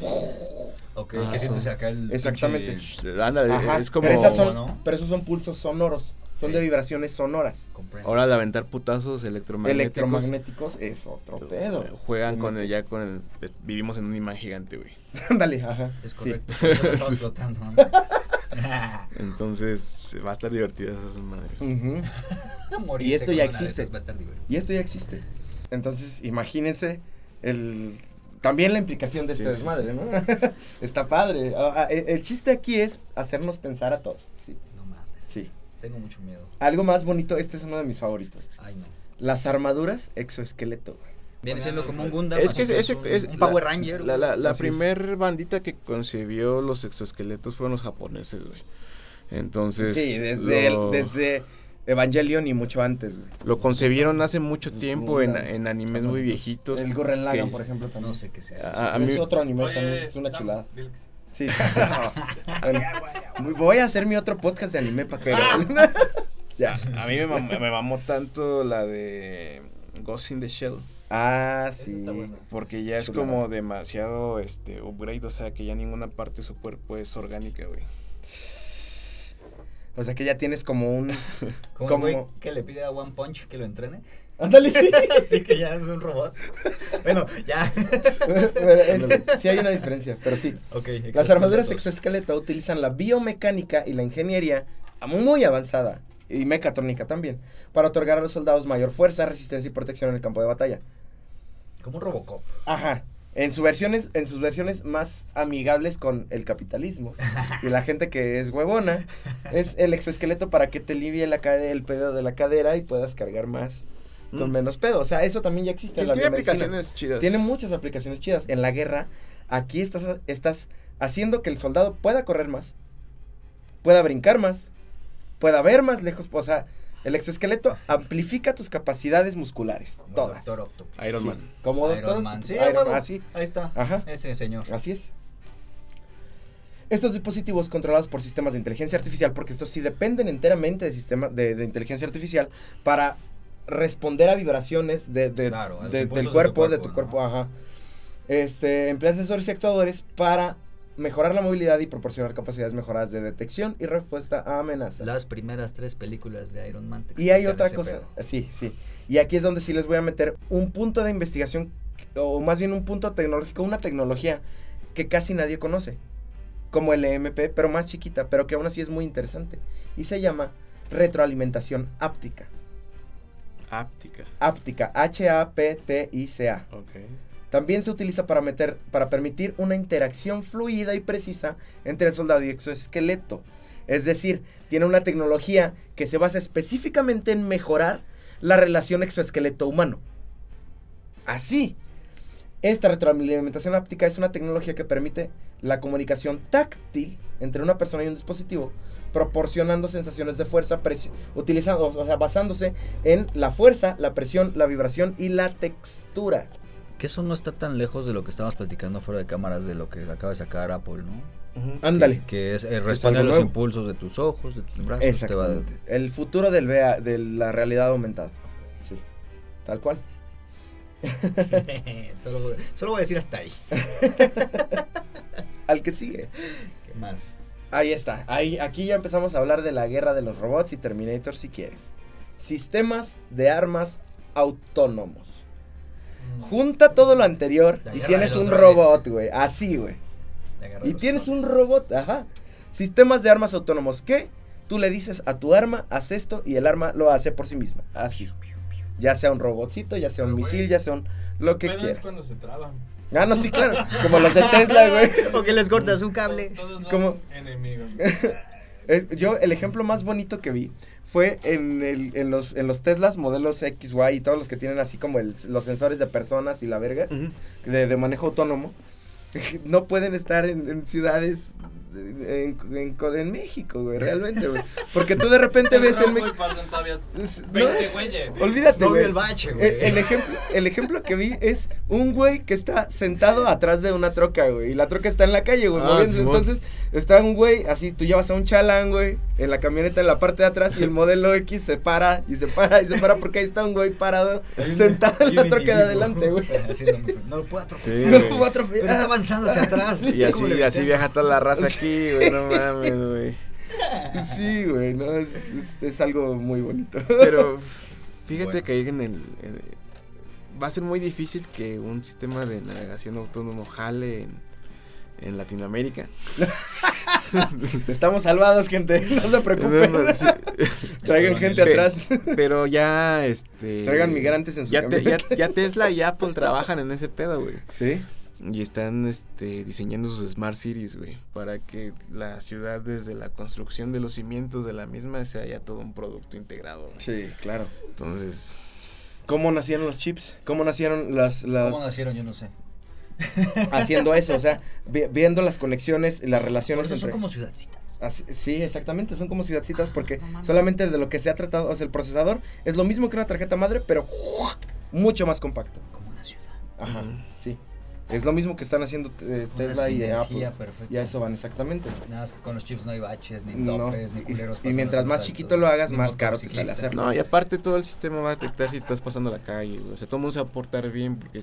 Ok, Ah, que sientes acá el... Exactamente. pinche- Ándale, Ajá, es como. pero, esas son, ¿no? pero esos son pulsos sonoros, son Sí. de vibraciones sonoras. Comprendo. Ahora de aventar putazos electromagnéticos. Electromagnéticos es otro pedo. eh, Juegan Sí, con el, ya con el. Vivimos en un imán gigante, güey. Ándale, ajá. Es sí. correcto. lo estaba explotando, ¿no? Entonces va a estar divertida esas madres. Ujú. Morirse Y esto ya una existe. Va a estar divertido. Y esto ya existe. Entonces, imagínense el también la implicación de Sí, este sí, desmadre, sí. ¿no? Está padre. Ah, ah, el, el chiste aquí es hacernos pensar a todos. Sí, No mames. sí. Tengo mucho miedo. Algo más bonito, este es uno de mis favoritos. Ay, no. Las armaduras exoesqueleto. güey. Viene Bueno, siendo como un Gundam. Es que un, es un Power Ranger. La, la, es. primer bandita que concebió los exoesqueletos fueron los japoneses, güey. Entonces. Sí, desde, el- lo, desde Evangelion y mucho antes. güey. lo concebieron hace mucho tiempo en, en animes muy viejitos. El Gurren Lagann, que- por ejemplo, también. No sé qué sea. A- a Ese mí- es otro anime Oye, también, es una chulada. sí. Sí. Bueno, voy a hacer mi otro podcast de anime para que... ya. A mí me mamó, me mamó tanto la de Ghost in the Shell. Ah, sí. está. Porque ya es Chulada. como demasiado este upgrade, o sea que ya ninguna parte de su cuerpo es orgánica, güey. O sea que ya tienes como un... Como como- un güey que le pide a One Punch que lo entrene. Ándale, sí. Así que ya es un robot. Bueno, ya. Es- sí hay una diferencia, pero sí. Las armaduras exoesqueleto utilizan la biomecánica y la ingeniería muy avanzada, y mecatrónica también, para otorgar a los soldados mayor fuerza, resistencia y protección en el campo de batalla. Como un Robocop. Ajá. En, sus versiones, en sus versiones más amigables con el capitalismo y la gente que es huevona, es el exoesqueleto para que te alivie la el pedo de la cadera y puedas cargar más con Mm. menos pedo. O sea, eso también ya existe en la Tiene aplicaciones chidas. Tiene muchas aplicaciones chidas. En la guerra, aquí estás, estás haciendo que el soldado pueda correr más, pueda brincar más, pueda ver más lejos. O sea, el exoesqueleto amplifica tus capacidades musculares. Como Todas. Doctor Octopus. Iron Sí, Man. Como Iron Doctor Man. Sí, Iron a huevo. Man, así. Ahí está. Ajá. Ese señor. Así es. Estos dispositivos controlados por sistemas de inteligencia artificial, porque estos sí dependen enteramente de sistemas de, de inteligencia artificial para responder a vibraciones de, de- Claro, a los de- impulsos del tu cuerpo, de tu ¿no? cuerpo, ajá. Este, emplean sensores y actuadores para mejorar la movilidad y proporcionar capacidades mejoradas de detección y respuesta a amenazas. Las primeras tres películas de Iron Man. te Y hay otra cosa, pedo. sí, sí. Y aquí es donde sí les voy a meter un punto de investigación, o más bien un punto tecnológico, una tecnología que casi nadie conoce. como el EMP, pero más chiquita, pero que aún así es muy interesante. Y se llama retroalimentación áptica. Áptica. Áptica, H-A-P-T-I-C-A. Ok. También se utiliza para, meter, para permitir una interacción fluida y precisa entre el soldado y exoesqueleto. Es decir, tiene una tecnología que se basa específicamente en mejorar la relación exoesqueleto humano. Así, esta retroalimentación áptica es una tecnología que permite la comunicación táctil entre una persona y un dispositivo, proporcionando sensaciones de fuerza, utilizando, o sea, basándose en la fuerza, la presión, la vibración y la textura. Que eso no está tan lejos de lo que estábamos platicando fuera de cámaras de lo que acaba de sacar Apple, ¿no? Ujú. Ándale. Que es eh, responde a los nuevo. impulsos de tus ojos, de tus brazos. te va- Exactamente. El futuro del VA, de la realidad aumentada. Sí. Tal cual. solo, solo voy a decir hasta ahí. Al que sigue. ¿Qué más? Ahí está. Ahí, aquí ya empezamos a hablar de la guerra de los robots y Terminator si quieres. Sistemas de armas autónomos. Junta todo lo anterior y tienes un robot, güey. Así, güey. Y tienes un robot, ajá. Sistemas de armas autónomos. ¿Qué? Tú le dices a tu arma, haz esto y el arma lo hace por sí misma. Así. Ya sea un robotcito, ya sea un Pero, misil, ya sea un lo que Pero es quieras. cuando se traban. Ah, no, sí, claro. Como los de Tesla, güey. O que les cortas un cable. Todos son ¿Cómo? enemigos. Yo, el ejemplo más bonito que vi fue en, el, en, los, en los Teslas modelos XY y todos los que tienen así como el- los sensores de personas y la verga de, de manejo autónomo. No pueden estar en, en ciudades en, en- en México, güey, realmente, güey. Porque tú de repente ves en y México. no 20 es- güeyes. Olvídate, No güey. el bache, güey. El, el ejemplo, el ejemplo que vi es un güey que está sentado atrás de una troca, güey. Y la troca está en la calle, güey. Ah. Entonces, está un güey, así, tú llevas a un chalán, güey, en la camioneta en la parte de atrás. Y el modelo X se para, y se para, y se para, porque ahí está un güey parado, sentado en la troca de adelante, güey. No lo puedo atropellar. Sí, No lo puedo atropellar. Pero está avanzando hacia atrás. Y ¿Cómo así, le así viaja toda la raza aquí, güey. No mames, güey. Sí, güey, no, es, es, es algo muy bonito. Pero fíjate Bueno. que ahí en el, en- va a ser muy difícil que un sistema de navegación autónomo jale en, en Latinoamérica. Estamos salvados, gente. No se preocupen. No, no, sí. Traigan gente Pe- atrás. Pero ya, este. Traigan migrantes en su ya, te- ya, ya Tesla y Apple trabajan en ese pedo, güey. Sí. Y están este, diseñando sus smart cities, güey, para que la ciudad desde la construcción de los cimientos de la misma sea ya todo un producto integrado. güey. Sí, claro. Entonces, ¿Cómo nacieron los chips? ¿Cómo nacieron las... las... ¿Cómo nacieron? Yo no sé. Haciendo eso, o sea, vi- viendo las conexiones y las Por relaciones eso son entre... como ciudadcitas. Así- sí, exactamente, son como ciudadcitas porque no mames. solamente de lo que se ha tratado, o sea, el procesador es lo mismo que una tarjeta madre, pero mucho más compacto. Como una ciudad. Ajá, sí. Es lo mismo que están haciendo eh, Tesla y Apple. perfecta. Y a eso van exactamente. Nada más que con los chips no hay baches, ni No, topes, ni culeros. y mientras más chiquito lo hagas, ni más caro te sale hacerlo. no, y aparte todo el sistema va a detectar si estás pasando la calle. O sea, todo el mundo se va a portar bien porque...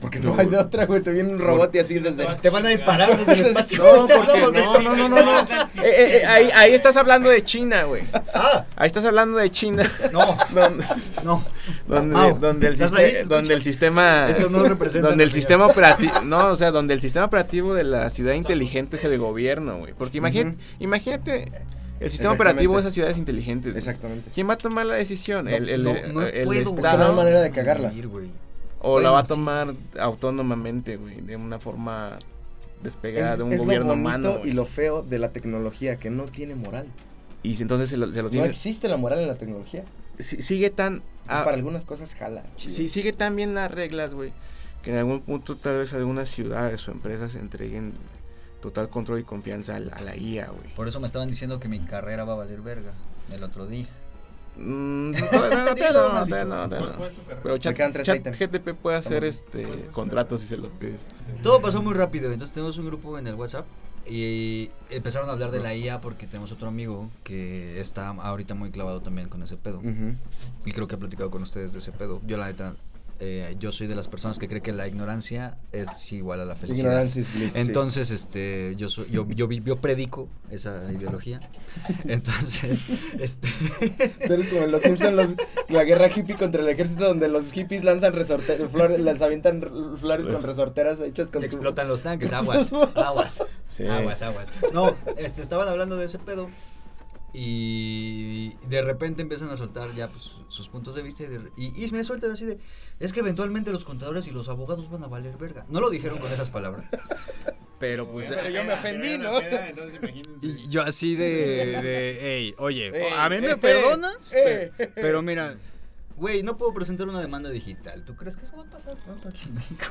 Porque no hay de otra, güey, te viene un robot y así desde... Te van a disparar desde el espacio. No, porque no, esto- no, no, no, no. Eh, eh, eh, ahí, ahí estás hablando de China, güey. Ah, Ahí estás hablando de China. no, donde, no. donde, Mau, donde el, ¿estás siste- ahí? donde el sistema Esto no representa donde el sistema operativo no o sea donde el sistema operativo de la ciudad inteligente es el gobierno güey porque imagínate imagínate el sistema operativo de esas ciudades inteligentes. Exactamente. quién va a tomar la decisión No, el, el, no, el- no el puedo, Es que estado no hay manera de cagarla. güey. O la Bueno, va a sí. tomar autónomamente güey de una forma despegada Es, de un es gobierno lo bonito humano güey. y lo feo de la tecnología, que no tiene moral. y si entonces se lo, se lo No tiene existe la moral en la tecnología. si- sigue tan Ah, para algunas cosas jala. Sí, sigue tan bien las reglas, güey, que en algún punto tal vez algunas ciudades o empresas entreguen total control y confianza a la, a la IA, güey. Por eso me estaban diciendo que mi carrera va a valer verga el otro día. Mm, no, no, no, no, todavía ¿Cuál no. Pero chat, quedan tres chat. GTP puede hacer este contratos si se lo pides. Todo pasó muy rápido, entonces tenemos un grupo en el WhatsApp y empezaron a hablar de la IA porque tenemos otro amigo que está ahorita muy clavado también con ese pedo. Y creo que he platicado con ustedes de ese pedo. Yo la neta, eh, yo soy de las personas que cree que la ignorancia es igual a la felicidad. Ignorance is bliss, sí. Entonces, este, yo soy, yo, yo, yo predico esa ideología. Entonces, este, Tú eres como en los Simpsons, los- la guerra hippie contra el ejército, donde los hippies lanzan resorte- flores, les avientan flores con resorteras hechas con su- explotan los tanques, aguas, aguas. Sí. Aguas, aguas. No, este, estaban hablando de ese pedo. Y de repente empiezan a soltar ya pues, sus puntos de vista y, de- y, y me sueltan así de, es que eventualmente los contadores y los abogados van a valer verga. No lo dijeron con esas palabras. Pero pues Pero yo me ofendí, ¿no? Y yo así de, de hey, oye, a mí me eh, perdonas, eh, Pe- pero mira, güey, no puedo presentar una demanda digital. ¿Tú crees que eso va a pasar pronto aquí en México?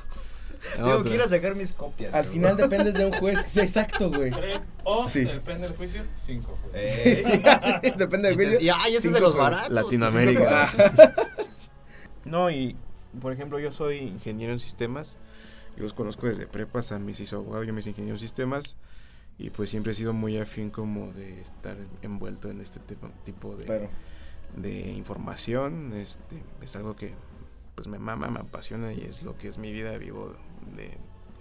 No, Tengo que ir a sacar mis copias. Al bro. final dependes de un juez. Sí, exacto, güey. Tres o, Sí. depende del juicio, cinco. Eh, Sí, depende y del juicio. y, ay, ese es de los baratos. Latinoamérica. Ah, No, y por ejemplo, yo soy ingeniero en sistemas. Yo los conozco desde prepas, a mis hizo abogado, yo me hice ingeniero en sistemas. Y pues siempre he sido muy afín como de estar envuelto en este tipo, tipo de, Claro. de información. Este, es algo que pues me mama, me apasiona y es lo que es mi vida vivo de...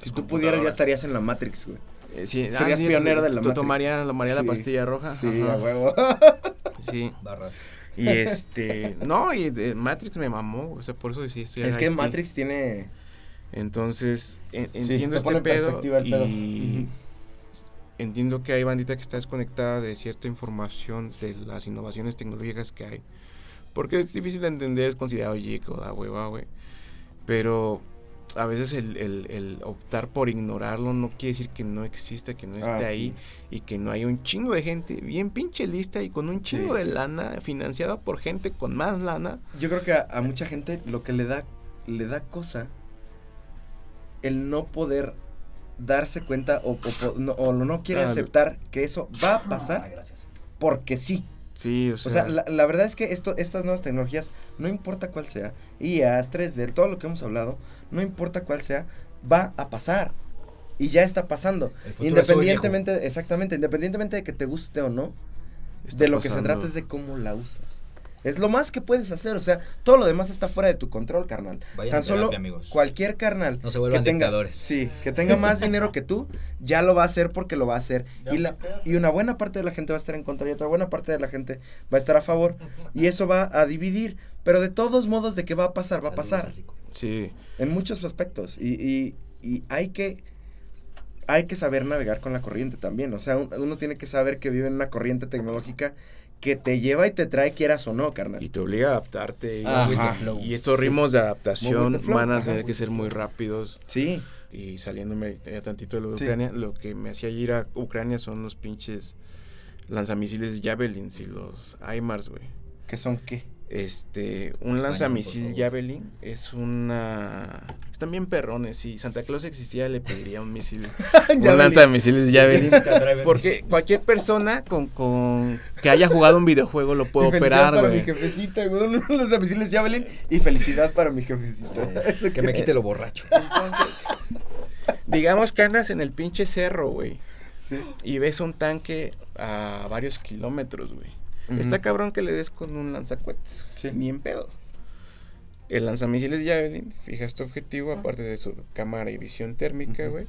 Si tú pudieras, ya estarías en la Matrix, güey. Eh, sí, serías sí, pionero de la tú Matrix. tomarías, tomarías Sí. la pastilla roja. Sí, ajá. a huevo. Sí. Barras. Y este, no, y de Matrix me mamó, o sea, por eso decía estoy es que aquí. Matrix tiene. Entonces, en- Sí, entiendo este pedo y entiendo que hay bandita que está desconectada de cierta información de las innovaciones tecnológicas que hay. Porque es difícil de entender, es considerado geek o da hueva, güey. Pero a veces el, el- el optar por ignorarlo no quiere decir que no exista, que no esté Ah, ahí y que no hay un chingo de gente bien pinche lista y con un chingo Sí. de lana financiada por gente con más lana. Yo creo que a, a mucha gente lo que le da, le da cosa el no poder darse cuenta o, o no, o no quiere Ah, aceptar que eso va a Ah, pasar gracias. porque sí. Sí, o O sea, la, la verdad es que esto, estas nuevas tecnologías, no importa cuál sea, IAS, 3D, todo lo que hemos hablado, no importa cuál sea, va a pasar. Y ya está pasando. Independientemente, exactamente, independientemente de que te guste o no, está de lo que se trata es de cómo la usas. Es lo más que puedes hacer, o sea, todo lo demás está fuera de tu control, carnal. Vayan Tan a solo terapia, amigos. cualquier carnal No se vuelvan que tenga, dictadores. sí, que tenga más dinero que tú, ya lo va a hacer porque lo va a hacer. Y, la, y una buena parte de la gente va a estar en contra y otra buena parte de la gente va a estar a favor. Y eso va a dividir. Pero de todos modos, de que va a pasar, va a pasar. Sí, En muchos aspectos. Y, y- y hay que hay que saber navegar con la corriente también. O sea, un- uno tiene que saber que vive en una corriente tecnológica que te lleva y te trae quieras o no, carnal. y te obliga a adaptarte. Y, estos Sí. ritmos de adaptación van a ajá. tener que ser muy rápidos. Sí, Y saliéndome ya tantito de lo de Sí. Ucrania, lo que me hacía ir a Ucrania son los pinches lanzamisiles Javelins y los HIMARS, güey. que son qué. Este, un lanzamisil. Javelin es una... Están bien perrones. Si Santa Claus existiera, le pediría un misil. un Javelin. lanzamisiles Javelin. Porque cualquier persona con, con que haya jugado un videojuego lo puede operar, para mi jefecita, güey. Uno de los misiles Javelin y felicidad para mi jefecita. Que me quite lo borracho. Digamos que andas en el pinche cerro, güey. Sí. Y ves un tanque a varios kilómetros, güey. Está cabrón que le des con un lanzacuetes. Sí. Ni en pedo. El lanzamisiles Javelin fija este objetivo, aparte de su cámara y visión térmica, güey.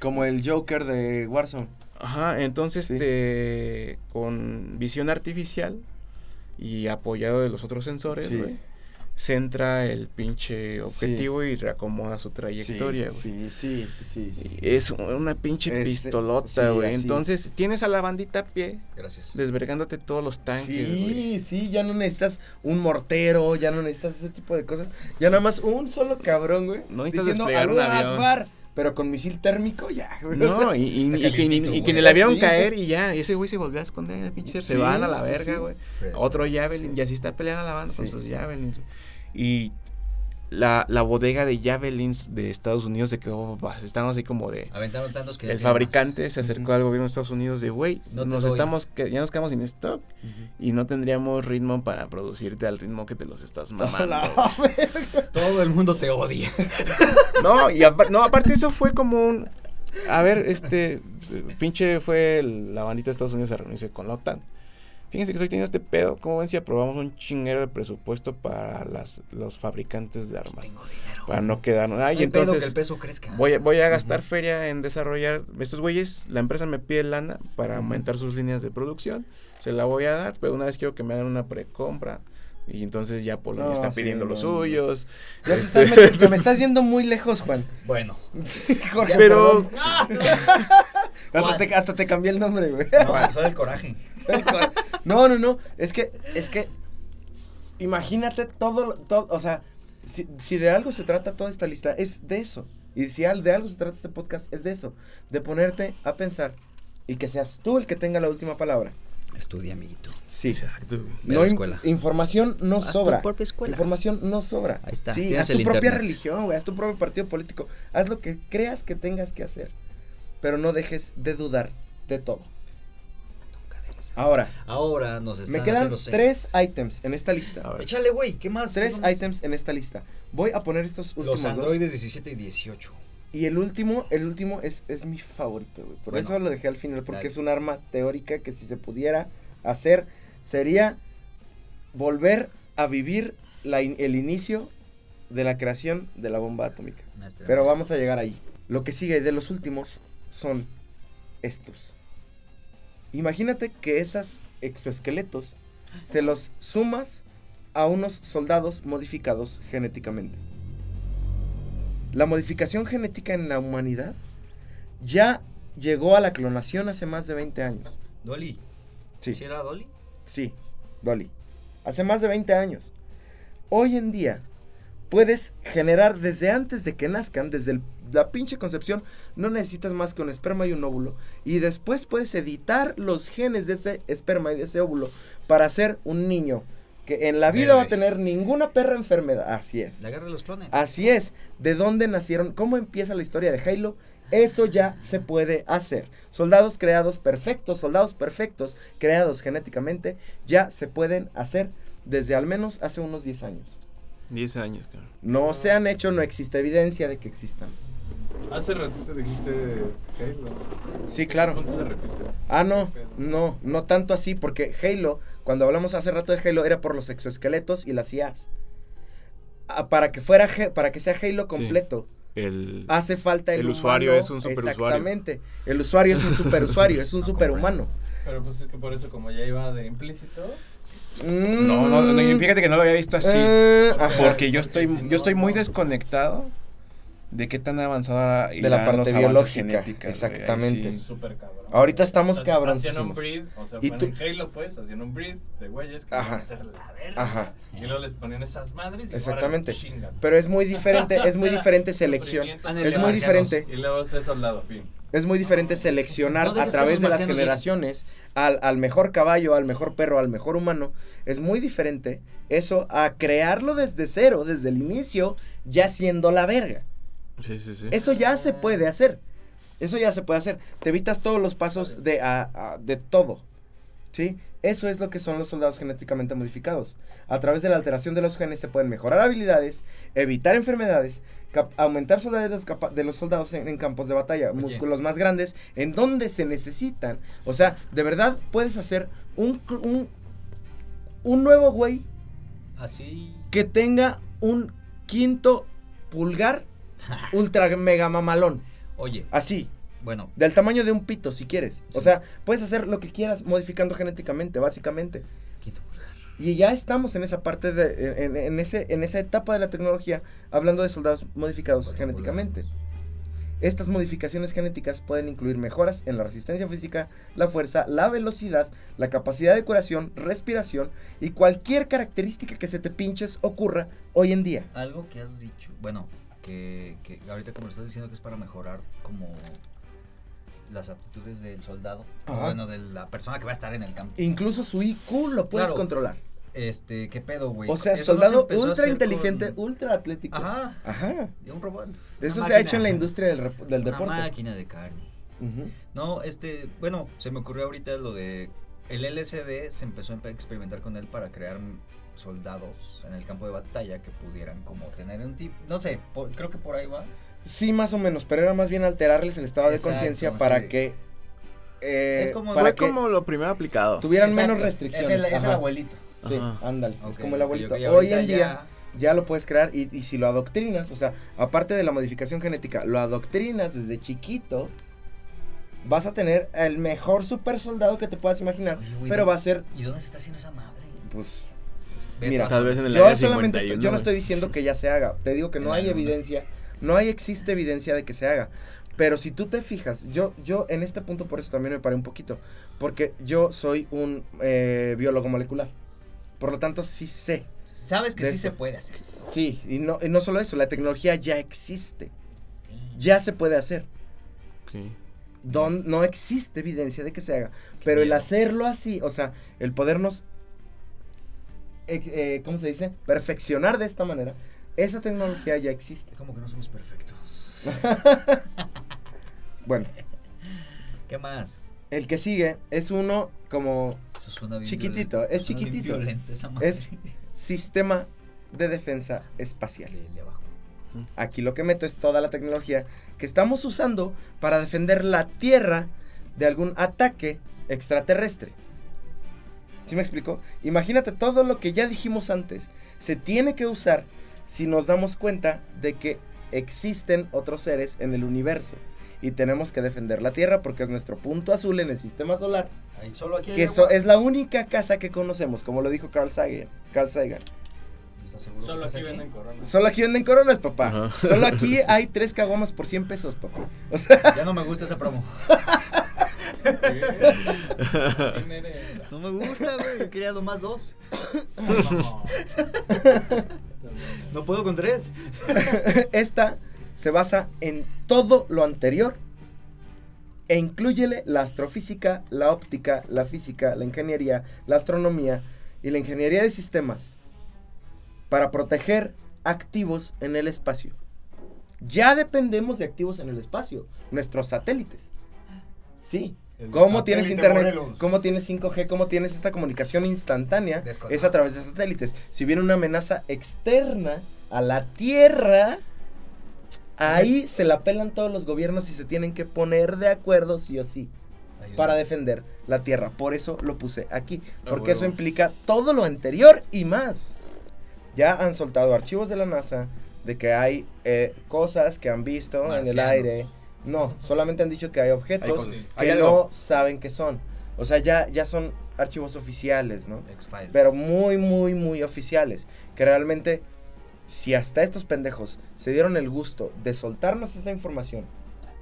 Como el Joker de Warzone. Ajá, entonces Sí. te- con visión artificial y apoyado de los otros sensores, Sí. Centra el pinche objetivo y reacomoda su trayectoria, güey. Sí, sí, sí, sí. Es una pinche Este, pistolota, güey. Entonces, tienes a la bandita a pie, Gracias. desvergándote todos los tanques. Sí, sí, ya no necesitas un mortero, ya no necesitas ese tipo de cosas. Ya nada más un solo cabrón, güey. No necesitas diciendo, desplegar un "Allahu avión". Akbar", pero con misil térmico ya, güey. o No, sea, y, y- y que, y que ni la vieron Sí. caer y ya. Y ese güey se volvió a esconder en el pinche. Se van a la verga, sí. güey. Pero- Otro Javelin, y así está peleando la banda con sus Javelins. Y la, la bodega de Javelins de Estados Unidos se quedó, estaban así como de... Aventaron tantos que El fabricante se acercó al gobierno de Estados Unidos de, güey, No te nos doy". estamos, que, ya nos quedamos sin stock y no tendríamos ritmo para producirte al ritmo que te los estás mamando. La güey". más. Todo el mundo te odia. No, y no, aparte eso fue como un... A ver, este, pinche fue el- la bandita de Estados Unidos a reunirse con la OTAN. Fíjense que estoy teniendo este pedo. ¿Cómo ven si aprobamos un chinguero de presupuesto para las, los fabricantes de armas? Tengo dinero. Para no quedarnos... Hay pedo entonces... que el peso crezca. Voy a, voy a gastar feria en desarrollar estos güeyes. La empresa me pide lana para aumentar sus líneas de producción. Se la voy a dar, pero una vez quiero que me hagan una precompra. Y entonces ya Polonia No, está sí, pidiendo los no. suyos. Ya te, Este, estás metiendo- te me estás yendo muy lejos, Juan. Bueno, Jorge, pero. Hasta te, hasta te cambié el nombre, güey. No, soy el coraje. No, no, no. Es que, es que. Imagínate todo, lo- todo o sea, si, si de algo se trata toda esta lista, es de eso. Y si al- de algo se trata este podcast, es de eso. De ponerte a pensar y que seas tú el que tenga la última palabra. Estudia, amiguito. Sí. Exacto. Ve a No la in- escuela. información no Haz tu sobra. propia escuela. Información no sobra. Ahí está, Sí, haz tu propia internet. religión, güey. Haz tu propio partido político. Haz lo que creas que tengas que hacer. Pero no dejes de dudar de todo. Ahora, Ahora nos están me quedan tres items en esta lista. A ver. Échale, güey, ¿qué más? Tres items en esta lista. Voy a poner estos últimos Los dos. androides 17 y 18. Y el último, el último es, es mi favorito, güey. Por Bueno, eso lo dejé al final, porque dale. es un arma teórica que si se pudiera hacer, sería volver a vivir la in- el inicio de la creación de la bomba atómica. Pero vamos a llegar ahí. Lo que sigue de los últimos son estos. Imagínate que esos exoesqueletos se los sumas a unos soldados modificados genéticamente. La modificación genética en la humanidad ya llegó a la clonación hace más de 20 años. Dolly. Sí. ¿Sí era Dolly? Sí, Dolly. Hace más de 20 años. Hoy en día puedes generar desde antes de que nazcan, desde el- la pinche concepción, no necesitas más que un esperma y un óvulo. Y después puedes editar los genes de ese esperma y de ese óvulo para hacer un niño que en la vida va a tener ninguna perra enfermedad. Así es. La guerra de los clones. Así es. ¿De dónde nacieron? ¿Cómo empieza la historia de Halo? Eso ya se puede hacer. Soldados creados perfectos, soldados perfectos, creados genéticamente, ya se pueden hacer desde al menos hace unos 10 años. 10 años, cabrón. No se han hecho, no existe evidencia de que existan. Hace ratito dijiste Halo. Sí, claro. ¿Cuánto se repite? Ah, no, no, no tanto así, porque Halo, cuando hablamos hace rato de Halo, era por los exoesqueletos y las IAs. Ah, para que fuera, para que sea Halo completo, El, hace falta el, El usuario humano. es un superusuario. Exactamente. El usuario es un superusuario, es un No superhumano. Pero pues es que por eso, como ya iba de implícito. no, no, no, fíjate que no lo había visto así. Eh, Porque- yo estoy, si no, yo estoy muy no. desconectado de qué tan avanzada De la parte biológica, exactamente. sí. Súper cabrón. Ahorita estamos cabroncísimos. Hacían un breed, o sea, Y tú- en Halo, pues, hacían un breed de güeyes que Ajá. iban a hacer la verga. Ajá. Y luego les ponían esas madres y Exactamente. Pero es muy diferente, es muy diferente selección. Es muy diferente. Y luego ser soldado, fin. Es muy diferente seleccionar No a través de las generaciones al, al mejor caballo, al mejor perro, al mejor humano. Es muy diferente eso a crearlo desde cero, desde el inicio, ya siendo la verga. Sí, sí, sí. Eso ya se puede hacer. Eso ya se puede hacer. Te evitas todos los pasos de, a- a- de todo. ¿Sí? Eso es lo que son los soldados genéticamente modificados. A través de la alteración de los genes se pueden mejorar habilidades, evitar enfermedades, aumentar soldados de los, capa- de los soldados en, en campos de batalla, Oye. músculos más grandes, en donde se necesitan. O sea, de verdad puedes hacer un, un, un nuevo güey Así. que tenga un quinto pulgar ultra mega mamalón. Oye, Así, bueno, del tamaño de un pito si quieres. O sea, puedes hacer lo que quieras modificando genéticamente, básicamente. quinto pulgar. Y ya estamos en esa parte de en, en ese en esa etapa de la tecnología hablando de soldados modificados Cuatro genéticamente. Estas modificaciones genéticas pueden incluir mejoras en la resistencia física, la fuerza, la velocidad, la capacidad de curación, respiración y cualquier característica que se te pinches ocurra hoy en día. Algo que has dicho, bueno, que, que ahorita como lo estás diciendo que es para mejorar como las aptitudes del soldado, Ajá. bueno, de la persona que va a estar en el campo. Incluso su IQ lo puedes Claro. controlar. Este, ¿qué pedo, güey? O sea, Eso soldado ultra inteligente, con- ultra atlético. Ajá, Ajá. de un robot. Eso Una se ha hecho en la industria del, del Una deporte. máquina de carne. No, este, bueno, se me ocurrió ahorita lo de el LSD se empezó a experimentar con él para crear soldados en el campo de batalla que pudieran como tener un tipo, no sé, por- creo que por ahí va. Sí, más o menos, pero era más bien alterarles el estado Exacto, de conciencia para sí. que eh, Es como- para Fue que como lo primero aplicado. tuvieran Exacto, menos restricciones. Es el, es el Ajá. abuelito. Sí, Ajá. ándale, es como el abuelito. Hoy en día ya- ya lo puedes crear y, y si lo adoctrinas, o sea, aparte de la modificación genética, lo adoctrinas desde chiquito, vas a tener el mejor super soldado que te puedas imaginar, Oye, güey, pero ¿dó- va a ser, ¿Y dónde se está haciendo esa madre? pues, Mira, tú a Tal saber. vez en el yo área solamente estoy- 51, yo no estoy diciendo que ya se haga, te digo que no hay evidencia, no hay existe evidencia de que se haga, Pero si tú te fijas, yo, yo en este punto por eso también me paré un poquito, porque yo soy un eh, biólogo molecular. Por lo tanto, sí sé. Sabes que sí se puede hacer. Sí, y no, y no solo eso, la tecnología ya existe. Ya se puede hacer. Ok. Don, no existe evidencia de que se haga. Pero el hacerlo así, o sea, el podernos, eh, ¿cómo se dice? Perfeccionar de esta manera, esa tecnología ya existe. Como que no somos perfectos. Bueno, ¿Qué más? el que sigue es uno como Eso suena bien Chiquitito, violento. es Suena bien chiquitito. violento esa madre. Es sistema de defensa espacial. El de abajo. Aquí lo que meto es toda la tecnología que estamos usando para defender la Tierra de algún ataque extraterrestre. ¿Sí me explico? Imagínate todo lo que ya dijimos antes. Se tiene que usar si nos damos cuenta de que existen otros seres en el universo. Y tenemos que defender la Tierra porque es nuestro punto azul en el sistema solar. Ahí solo aquí. hay Que es la única casa que conocemos, como lo dijo Carl Sagan. Carl Sagan. ¿Estás seguro que Solo aquí venden corona. Solo aquí venden coronas, papá. Ajá. Solo aquí hay tres caguamas por 100 pesos, papá. O sea, Ya no me gusta esa promo. ¿Quién eres? No me gusta, güey. Yo quería nomás dos. No. No puedo con tres. esta se basa en todo lo anterior e incluyele la astrofísica, la óptica, la física, la ingeniería, la astronomía y la ingeniería de sistemas para proteger activos en el espacio. Ya dependemos de activos en el espacio, nuestros satélites. Sí. ¿Cómo tienes internet? Morelos. ¿Cómo tienes 5G? ¿Cómo tienes esta comunicación instantánea? Desconozco. Es a través de satélites. Si hubiera una amenaza externa a la Tierra, ahí se la pelan todos los gobiernos y se tienen que poner de acuerdo sí o sí Ayuda. para defender la Tierra. Por eso lo puse aquí, Ah, porque eso implica todo lo anterior y más. Ya han soltado archivos de la NASA de que hay eh, cosas que han visto en el aire. No, solamente han dicho que hay objetos cosas. que Hay no saben qué son. O sea, ya, ya son archivos oficiales, ¿no? Pero muy, muy, muy oficiales. Que realmente, si hasta estos pendejos se dieron el gusto de soltarnos esta información,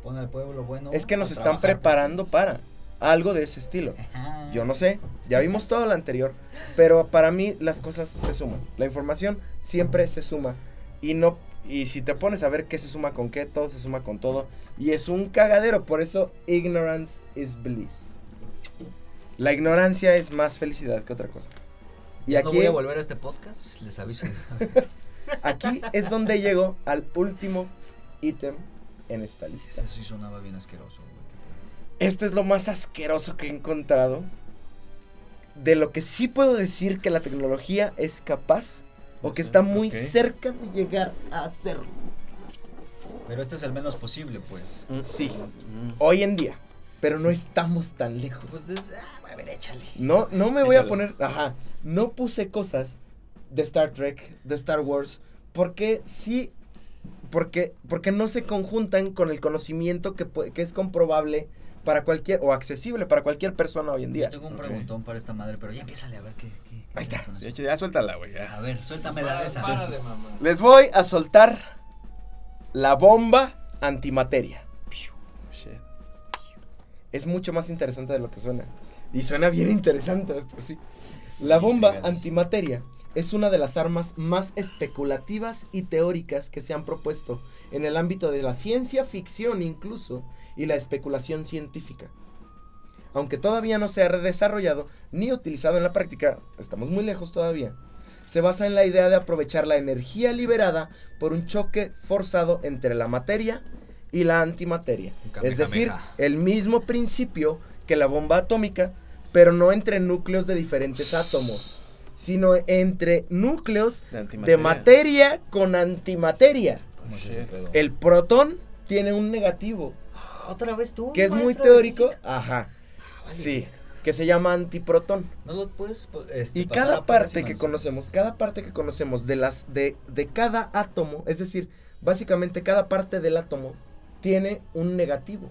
Pon al pueblo bueno. es que nos están preparando para algo de ese estilo. Ajá. Yo no sé, ya vimos todo lo anterior, pero para mí las cosas se suman. La información siempre se suma y no y si te pones a ver qué se suma con qué, todo se suma con todo y es un cagadero, por eso ignorance is bliss. La ignorancia es más felicidad que otra cosa. Y Ya no aquí voy a volver a este podcast, les aviso. aquí es donde llego al último ítem en esta lista. Ese sí sonaba bien asqueroso, güey. Esto es lo más asqueroso que he encontrado. De lo que sí puedo decir que la tecnología es capaz o que está muy cerca de llegar a hacerlo. Pero este es el menos posible, pues. Sí, Mm. hoy en día. Pero no estamos tan lejos. Pues, des- ah, a ver, échale. No, no me voy a poner. Ajá. No puse cosas de Star Trek, de Star Wars. Porque sí. Porque, porque no se conjuntan con el conocimiento que, que es comprobable para cualquier. o accesible para cualquier persona hoy en día. Yo tengo un preguntón para esta madre, pero ya empiézale a ver qué. qué- qué Ahí está. De hecho, ya suéltala, güey. A ver, suéltame la de esa. Para de mamá. Les voy a soltar la bomba antimateria. Shit. Es mucho más interesante de lo que suena. Y suena bien interesante, por sí. La bomba antimateria es una de las armas más especulativas y teóricas que se han propuesto en el ámbito de la ciencia ficción incluso y la especulación científica. Aunque todavía no se ha desarrollado ni utilizado en la práctica, estamos muy lejos todavía, se basa en la idea de aprovechar la energía liberada por un choque forzado entre la materia y la antimateria. Es decir, el mismo principio que la bomba atómica, pero no entre núcleos de diferentes átomos, sino entre núcleos De materia con antimateria. ¿Cómo es Shit. ese pedo? El protón tiene un negativo, Ah, Otra vez tú. que es muy teórico. Ajá. vale. Sí, que se llama antiprotón. No lo puedes. po- este, Y pasar cada parte que conocemos, cada parte que conocemos de las de, de cada átomo, es decir, básicamente cada parte del átomo tiene un negativo.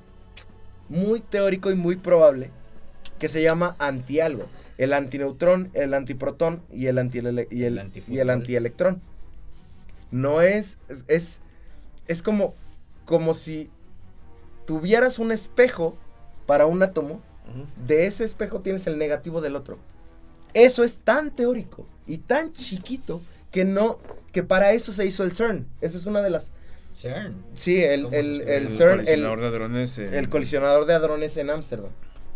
Muy teórico y muy probable que se llama antialgo. El antineutrón, el antiprotón y el anti y el, El y el antielectrón. No es, es es es como como si tuvieras un espejo para un átomo, de ese espejo tienes el negativo del otro. Eso es tan teórico y tan chiquito que no, que para eso se hizo el CERN. Esa es una de las... CERN. Sí, el, ¿Cómo se el, el Es CERN, colisionador el, de hadrones. en- el colisionador de hadrones en Ámsterdam.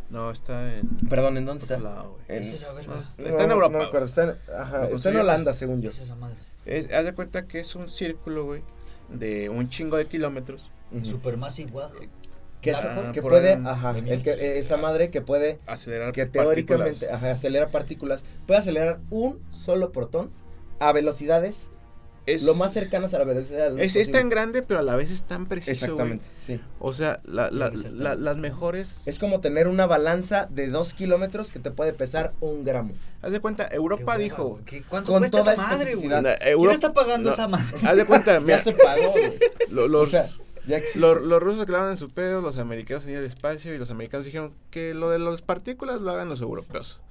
No, está en. Perdón, ¿en dónde está? lado. En- ¿Qué es esa verga? Ah, No, Está en no Europa. me güey. acuerdo, está en, ajá, Lo está en construyeron. Holanda, según ¿Qué yo. es esa madre? Es- haz de cuenta que es un círculo, güey, de un chingo de kilómetros. Ujú. Supermassive Wad. Que, Ah, puede, ajá, el que, esa madre que puede, Acelerar que partículas. teóricamente ajá, acelera partículas, puede acelerar un solo protón a velocidades Es, lo más cercanas a la velocidad es, es tan grande, pero a la vez es tan preciso. Exactamente, sí. O sea, la- la- la- las mejores. Es como tener una balanza de dos kilómetros que te puede pesar un gramo. Haz de cuenta, Europa Qué dijo. hueva, ¿qué- ¿Cuánto Con cuesta toda esa madre, güey? ¿Quién está pagando no, esa madre? Haz de cuenta, Ya mira, se pagó, güey. lo- O los, sea, ya los, los rusos clavaron en su pedo, los americanos tenían el espacio y los americanos dijeron que lo de las partículas lo hagan los europeos.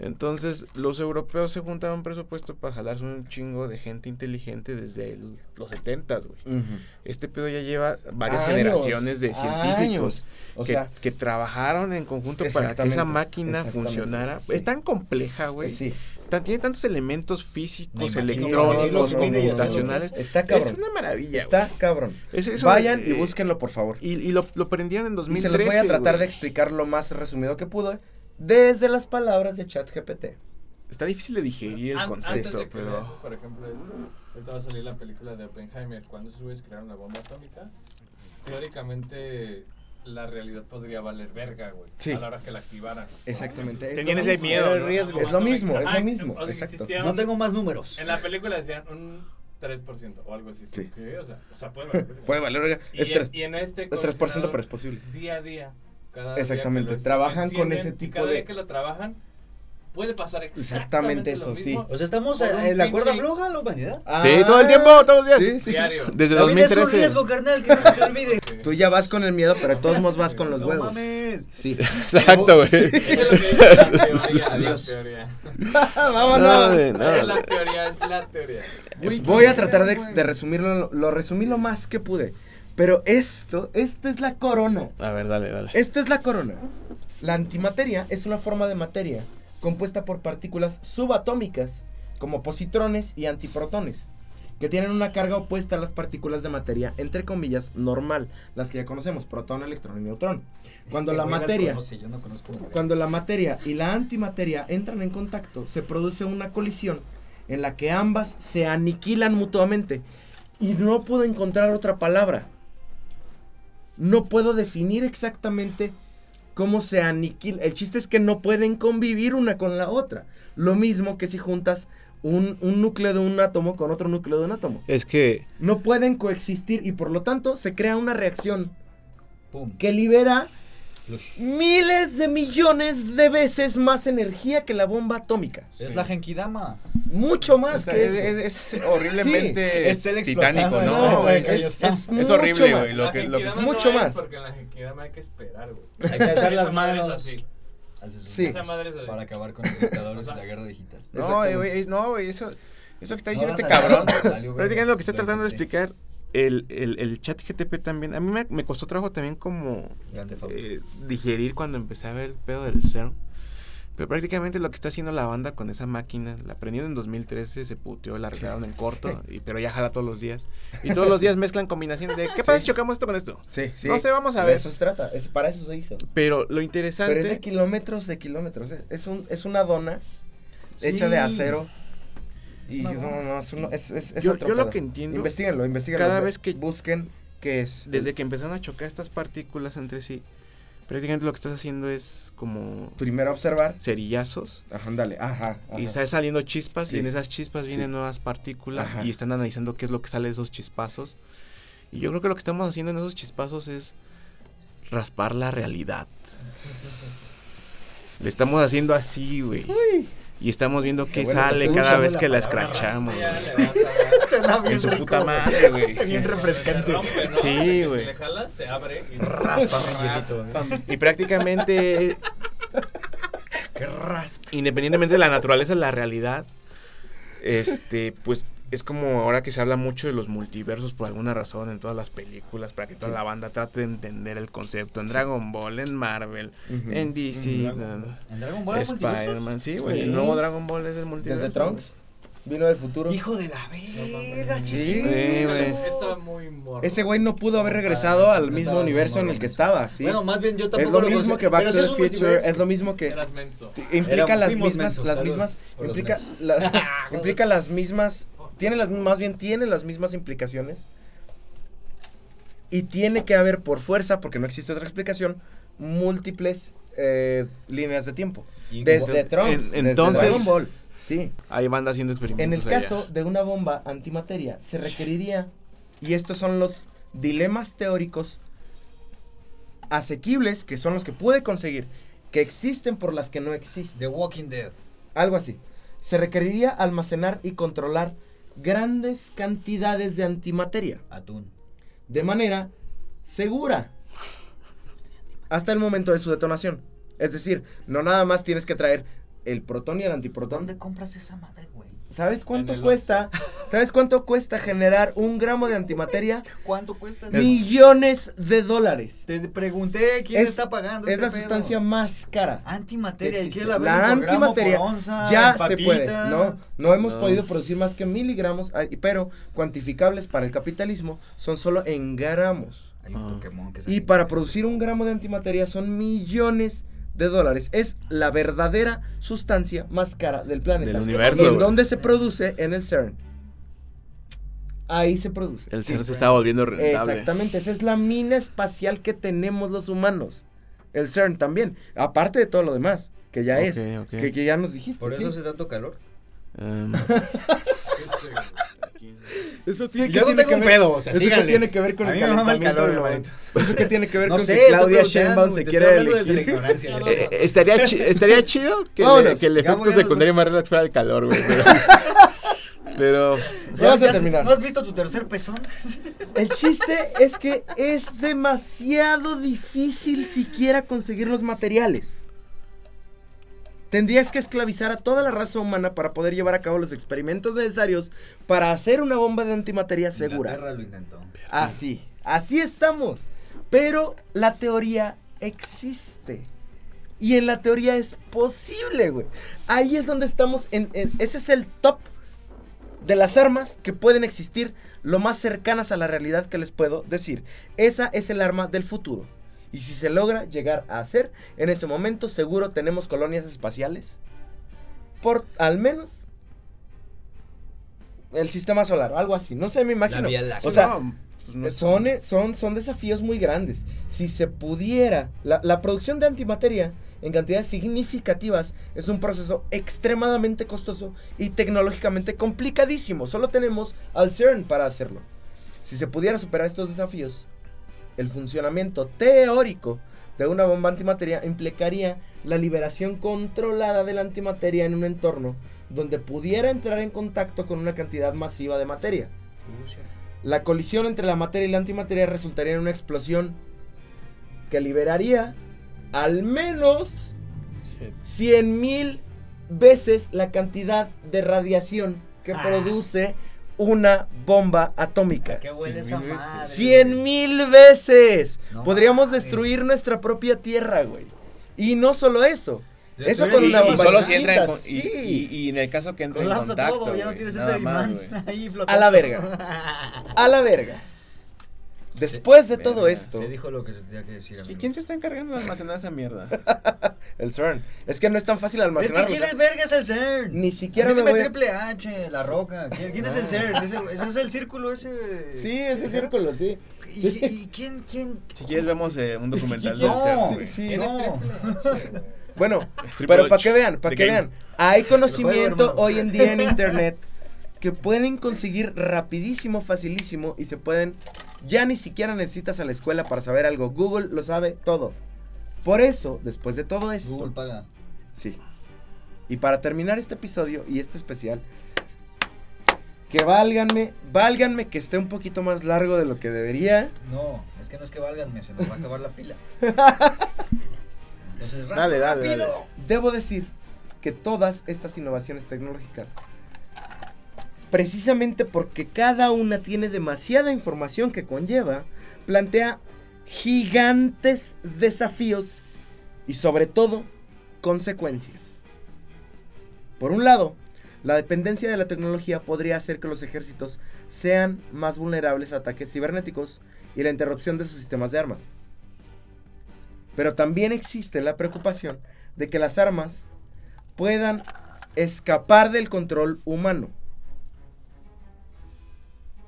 Entonces, los europeos se juntaron presupuesto para jalarse un chingo de gente inteligente desde el- los 70, güey. Este pedo ya lleva varias Años, generaciones de científicos. O que, sea, que trabajaron en conjunto para que esa máquina funcionara. sí. Es tan compleja, güey. sí. Tan- tiene tantos elementos Me físicos, imagino, electrónicos, y computacionales. Está Es cabrón. una maravilla, Está cabrón. Es- Vayan y eh, búsquenlo, por favor. Y, y lo, lo prendieron en Y 2013. se los voy a tratar de explicar lo más resumido que pude desde las palabras de ChatGPT. Está difícil de digerir el An- concepto, antes de que pero... veas, por ejemplo, es, ahorita va a salir la película de Oppenheimer. Cuando esos güeyes crearon la bomba atómica, teóricamente la realidad podría valer verga, güey. Sí. A la hora que la activaran. Exactamente. es Tenían ese mismo. miedo, el ¿no? riesgo. Es lo mismo, es lo Ah, mismo. sea, Exacto. No tengo más números. En la película decían un 3% o algo así. Sí. ¿Qué? O sea, o sea puede valer verga. Puede valer. verga. Y, Es en, 3, y en este es 3%, colisionador, pero es posible. día a día. Cada Exactamente, Día que lo trabajan con ese tipo cada de- día que lo trabajan, puede pasar Exactamente exactamente, eso, lo sí. mismo. O sea, estamos en la cuerda floja la humanidad. Sí, todo el tiempo, todos los días. Ah, Sí, sí, sí. Diario. Desde la vida es un 2013. riesgo, carnal, que no se te olvide. Tú ya vas con el miedo, pero de todos modos vas con los no huevos. mames. Sí. Exacto, güey. Eso es lo que dice la teoría. Adiós. La teoría. Vámonos. No, no. Es la teoría, es la teoría. Voy a tratar de, de resumirlo, lo resumí lo más que pude. Pero esto, esta es la corona. A ver, dale, dale. Esta es la corona. La antimateria es una forma de materia compuesta por partículas subatómicas, como positrones y antiprotones, que tienen una carga opuesta a las partículas de materia, entre comillas, normal, las que ya conocemos, protón, electrón y neutrón. Cuando Ese la materia, conoce, yo no conozco cuando la materia y la antimateria entran en contacto, se produce una colisión en la que ambas se aniquilan mutuamente. Y no puedo encontrar otra palabra. No puedo definir exactamente cómo se aniquila. El chiste es que no pueden convivir una con la otra. Lo mismo que si juntas un, un núcleo de un átomo con otro núcleo de un átomo. Es que No pueden coexistir y por lo tanto se crea una reacción Pum. que libera. Miles de millones de veces más energía que la bomba atómica. Es la Genkidama. Mucho más o sea, que es, eso. es- es horriblemente Sí, es el titánico, ¿no? No, güey, es, es, es, es mucho horrible, güey. Lo La que, lo que- Genkidama mucho es más. Porque en la Genkidama hay que esperar, güey. Hay que Esa las manos. así. Sí. Para acabar con los dictadores y la guerra digital. No, güey, no, güey, eso, eso que está diciendo este cabrón, prácticamente lo que está Lo tratando de explicar el, el, el chat GTP también, a mí me, me costó trabajo también como eh, digerir cuando empecé a ver el pedo del CERN. Pero prácticamente lo que está haciendo la banda con esa máquina, la aprendieron en 2013, se puteó, la arreglaron en corto, y, pero ya jala todos los días. Y todos los días mezclan combinaciones de, ¿qué pasa si chocamos esto con esto? Sí, sí. No sé, vamos a De ver. eso se trata. Es, para eso se hizo. Pero lo interesante... Pero es de kilómetros de kilómetros. Es, es un, es una dona hecha Sí. de acero. Y no, no, es, uno- es, es, es Yo- otro yo lo que entiendo- Investíguenlo, investíguenlo. cada Ve- vez que- Busquen qué es. Desde que empezaron a chocar estas partículas entre sí, prácticamente lo que estás haciendo es como Primero observar. cerillazos. Ajá, ándale. Ajá. Y ajá. está saliendo chispas Sí. y en esas chispas Sí. vienen nuevas partículas Ajá. y están analizando qué es lo que sale de esos chispazos. Y yo creo que lo que estamos haciendo en esos chispazos es raspar la realidad. Le estamos haciendo así, güey. Y estamos viendo qué bueno, sale cada vez la que la palabra escrachamos. Ya güey. le vas a dar. Suena bien En su rico, puta madre, güey. Bien Se refrescante. rompe, ¿no? Sí, güey. Si le jalas, se abre y Raspa. Y prácticamente Qué raspa. independientemente de la naturaleza la realidad, este, pues es como ahora que se habla mucho de los multiversos por alguna razón en todas las películas, para que toda Sí. la banda trate de entender el concepto. En Dragon Ball, en Marvel, en DC, En Dragon Ball. ¿En Dragon Ball? Spider-Man, sí, güey. Sí. El nuevo Dragon Ball es el multiverso. Desde Trunks. Vino del futuro. Hijo de la verga, sí, Sí, sí. güey. Está muy morro. Ese güey no pudo haber regresado al no mismo universo en el que estaba, sí. Bueno, más bien yo es tampoco lo mismo que Back pero to the es Future, es lo mismo que Eras menso. implica Era- las mismas, las mismas, implica, implica las mismas, tiene las, más bien tiene las mismas implicaciones y tiene que haber por fuerza, porque no existe otra explicación, múltiples eh, líneas de tiempo. Desde en- Trunks, desde entonces- Dragon Ball, sí. Hay banda haciendo experimentos. En el allá. caso de una bomba antimateria, se requeriría, y estos son los dilemas teóricos asequibles, que son los que puede conseguir, que existen por las que no existen. The Walking Dead. Algo así. Se requeriría almacenar y controlar grandes cantidades de antimateria, Atún. de manera segura, hasta el momento de su detonación. Es decir, no nada más tienes que traer el protón y el antiprotón. ¿Dónde compras esa madre, ¿Sabes cuánto cuesta? ¿Sabes cuánto cuesta generar un gramo de antimateria? ¿Cuánto cuesta? Millones de dólares. Te pregunté quién Es- está pagando Es este la pedo? sustancia más cara. Antimateria. que ¿Y qué la La antimateria por onza, ya se puede. No, no hemos No. podido producir más que miligramos, pero cuantificables para el capitalismo son solo en gramos. Hay un Ah. Pokémon que Y para producir un gramo de antimateria son millones de dólares. Es la verdadera sustancia más cara del planeta. Del universo, ¿En dónde se produce? En el CERN. Ahí se produce. El Sí. ser se está volviendo rentable. Exactamente, esa es la mina espacial que tenemos los humanos. El CERN también, aparte de todo lo demás, que ya es, Ok, ok. que, que ya nos dijiste. ¿Por eso sí. hace tanto calor? Em, Eso tiene Yo no tiene tengo un ver- pedo, o sea, eso que tiene que ver con A el calentamiento calor, global. Eso que tiene que ver No con sé, que Claudia Sheinbaum se quiere la. No, eh, estaría, chi- estaría chido que, Vámonos. que el Ya efecto a los- secundario más relax fuera el calor, güey. Pero, pero Vamos a Ya- terminar. ¿No has visto tu tercer pezón? El chiste es que es demasiado difícil siquiera conseguir los materiales. Tendrías que esclavizar a toda la raza humana para poder llevar a cabo los experimentos necesarios para hacer una bomba de antimateria segura. Inglaterra lo intentó. Así, así estamos. Pero la teoría existe. Y en la teoría es posible, güey. Ahí es donde estamos. En, en- ese es el top de las armas que pueden existir lo más cercanas a la realidad que les puedo decir. Esa es el arma del futuro. Y si se logra llegar a hacer, en ese momento seguro tenemos colonias espaciales. Por al menos el sistema solar, algo así. No sé, me imagino. O sea, no, pues no son, son, son desafíos muy grandes. Si se pudiera, la, la producción de antimateria en cantidades significativas es un proceso extremadamente costoso y tecnológicamente complicadísimo. Solo tenemos al CERN para hacerlo. Si se pudiera superar estos desafíos, el funcionamiento teórico de una bomba antimateria implicaría la liberación controlada de la antimateria en un entorno donde pudiera entrar en contacto con una cantidad masiva de materia. La colisión entre la materia y la antimateria resultaría en una explosión que liberaría al menos Shit. 100 mil veces la cantidad de radiación que Ah. produce una bomba atómica. ¿Qué huele Cien esa mil veces. madre? 100 mil veces. No Podríamos destruir nuestra propia tierra, güey. Y no solo eso. Eso con una y bomba solo si entra en, y, sí. y- y en el caso que entre en Colapsa contacto, todo, ya no tienes ese más, imán güey. ahí A flotando. la verga. A la verga. Después de todo Verga. esto, Se dijo lo que se tenía que decir. ¿Y amigo. quién se está encargando de almacenar esa mierda? el CERN. Es que no es tan fácil Es que quién es verga es el CERN. Ni siquiera A mí me dime voy a- Triple H, La Roca. ¿Quién, quién es el. CERN? Ese, ese es el círculo ese. Sí, ese círculo, sí. ¿Y, Sí. y quién, quién? Si quieres vemos eh, un documental No, del CERN, sí, no. Bueno, pero para que vean, para que Game. vean, hay conocimiento hoy en día en internet que pueden conseguir rapidísimo, facilísimo y se pueden, ya ni siquiera necesitas a la escuela para saber algo, Google lo sabe todo. Por eso, después de todo esto, Google paga. sí. Y para terminar este episodio y este especial, que válganme, válganme que esté un poquito más largo de lo que debería. No, es que no es que valganme, se nos va a acabar la pila. Entonces, Dale, dale, rápido. dale. Debo decir que todas estas innovaciones tecnológicas precisamente porque cada una tiene demasiada información que conlleva, plantea gigantes desafíos y sobre todo consecuencias. Por un lado, la dependencia de la tecnología podría hacer que los ejércitos sean más vulnerables a ataques cibernéticos y la interrupción de sus sistemas de armas. Pero también existe la preocupación de que las armas puedan escapar del control humano.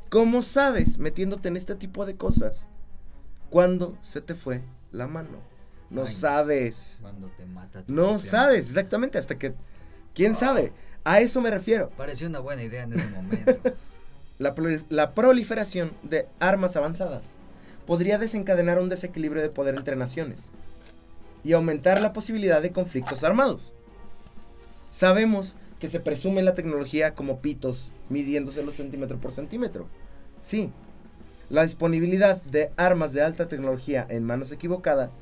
¿Cómo sabes, metiéndote en este tipo de cosas, cuándo se te fue la mano? No Ay, sabes. Cuando te mata. tu No sabes, exactamente, hasta que... ¿Quién sabe? A eso me refiero. Pareció una buena idea en ese momento. La proliferación de armas avanzadas podría desencadenar un desequilibrio de poder entre naciones y aumentar la posibilidad de conflictos armados. Sabemos que se presume la tecnología como pitos, midiéndose los centímetro por centímetro. Sí, la disponibilidad de armas de alta tecnología en manos equivocadas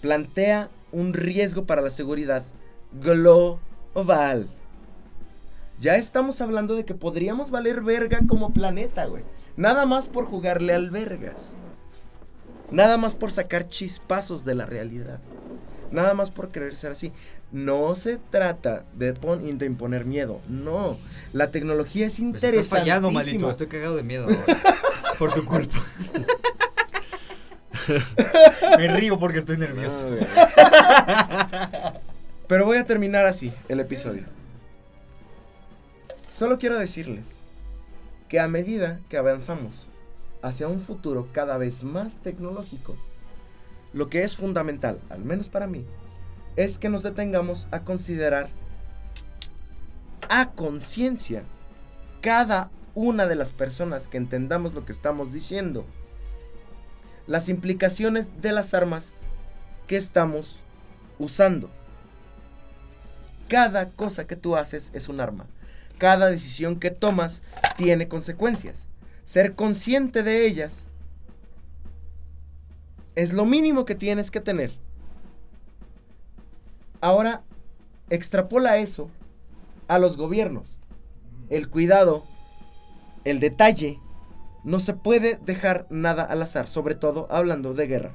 plantea un riesgo para la seguridad global. Ya estamos hablando de que podríamos valer verga como planeta, güey. Nada más por jugarle al vergas. Nada más por sacar chispazos de la realidad. Nada más por querer ser así. No se trata de, pon- de imponer miedo. No. La tecnología es interesante. estás fallando, maldito. Estoy cagado de miedo ahora. Por tu culpa. Me río porque estoy nervioso. No, güey. Pero voy a terminar así el episodio. Solo quiero decirles que a medida que avanzamos hacia un futuro cada vez más tecnológico, lo que es fundamental, al menos para mí, es que nos detengamos a considerar a conciencia cada una de las personas que entendamos lo que estamos diciendo, las implicaciones de las armas que estamos usando. Cada cosa que tú haces es un arma. Cada decisión que tomas tiene consecuencias. Ser consciente de ellas es lo mínimo que tienes que tener. Ahora, extrapola eso a los gobiernos. El cuidado, el detalle, no se puede dejar nada al azar, sobre todo hablando de guerra.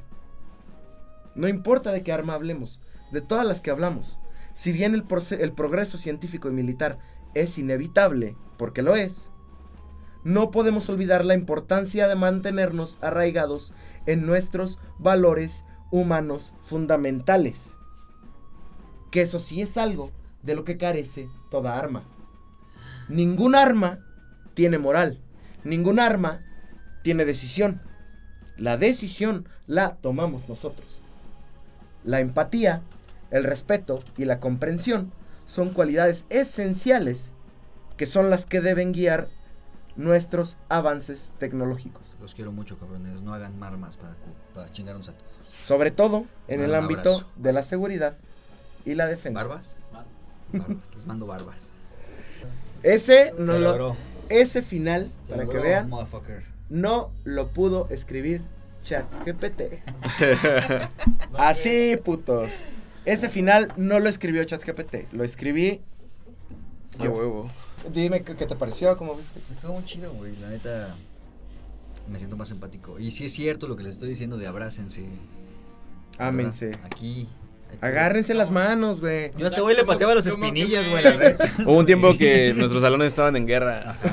No importa de qué arma hablemos, de todas las que hablamos. Si bien el, el progreso científico y militar es inevitable, porque lo es, no podemos olvidar la importancia de mantenernos arraigados en nuestros valores humanos fundamentales. Que eso sí es algo de lo que carece toda arma. Ningún arma tiene moral. Ningún arma tiene decisión. La decisión la tomamos nosotros. La empatía, el respeto y la comprensión son cualidades esenciales que son las que deben guiar nuestros avances tecnológicos. Los quiero mucho, cabrones. No hagan armas para, para chingarnos a todos. Sobre todo en el ámbito abrazo. de la seguridad y la defensa. ¿Barbas? Barbas. Les mando barbas. Ese, no Se lo- logró. ese final, Se para que vean, no lo pudo escribir ChatGPT. No, Así, putos. Ese final no lo escribió ChatGPT, lo escribí. A huevo. Dime qué, qué te pareció, cómo viste. Estuvo muy chido, güey. La neta. Me siento más empático. Y sí es cierto lo que les estoy diciendo de abrácense. Ámense. Aquí. Agárrense las manos, güey. Yo a este güey le pateaba las espinillas, güey. Hubo un tiempo que nuestros salones estaban en guerra.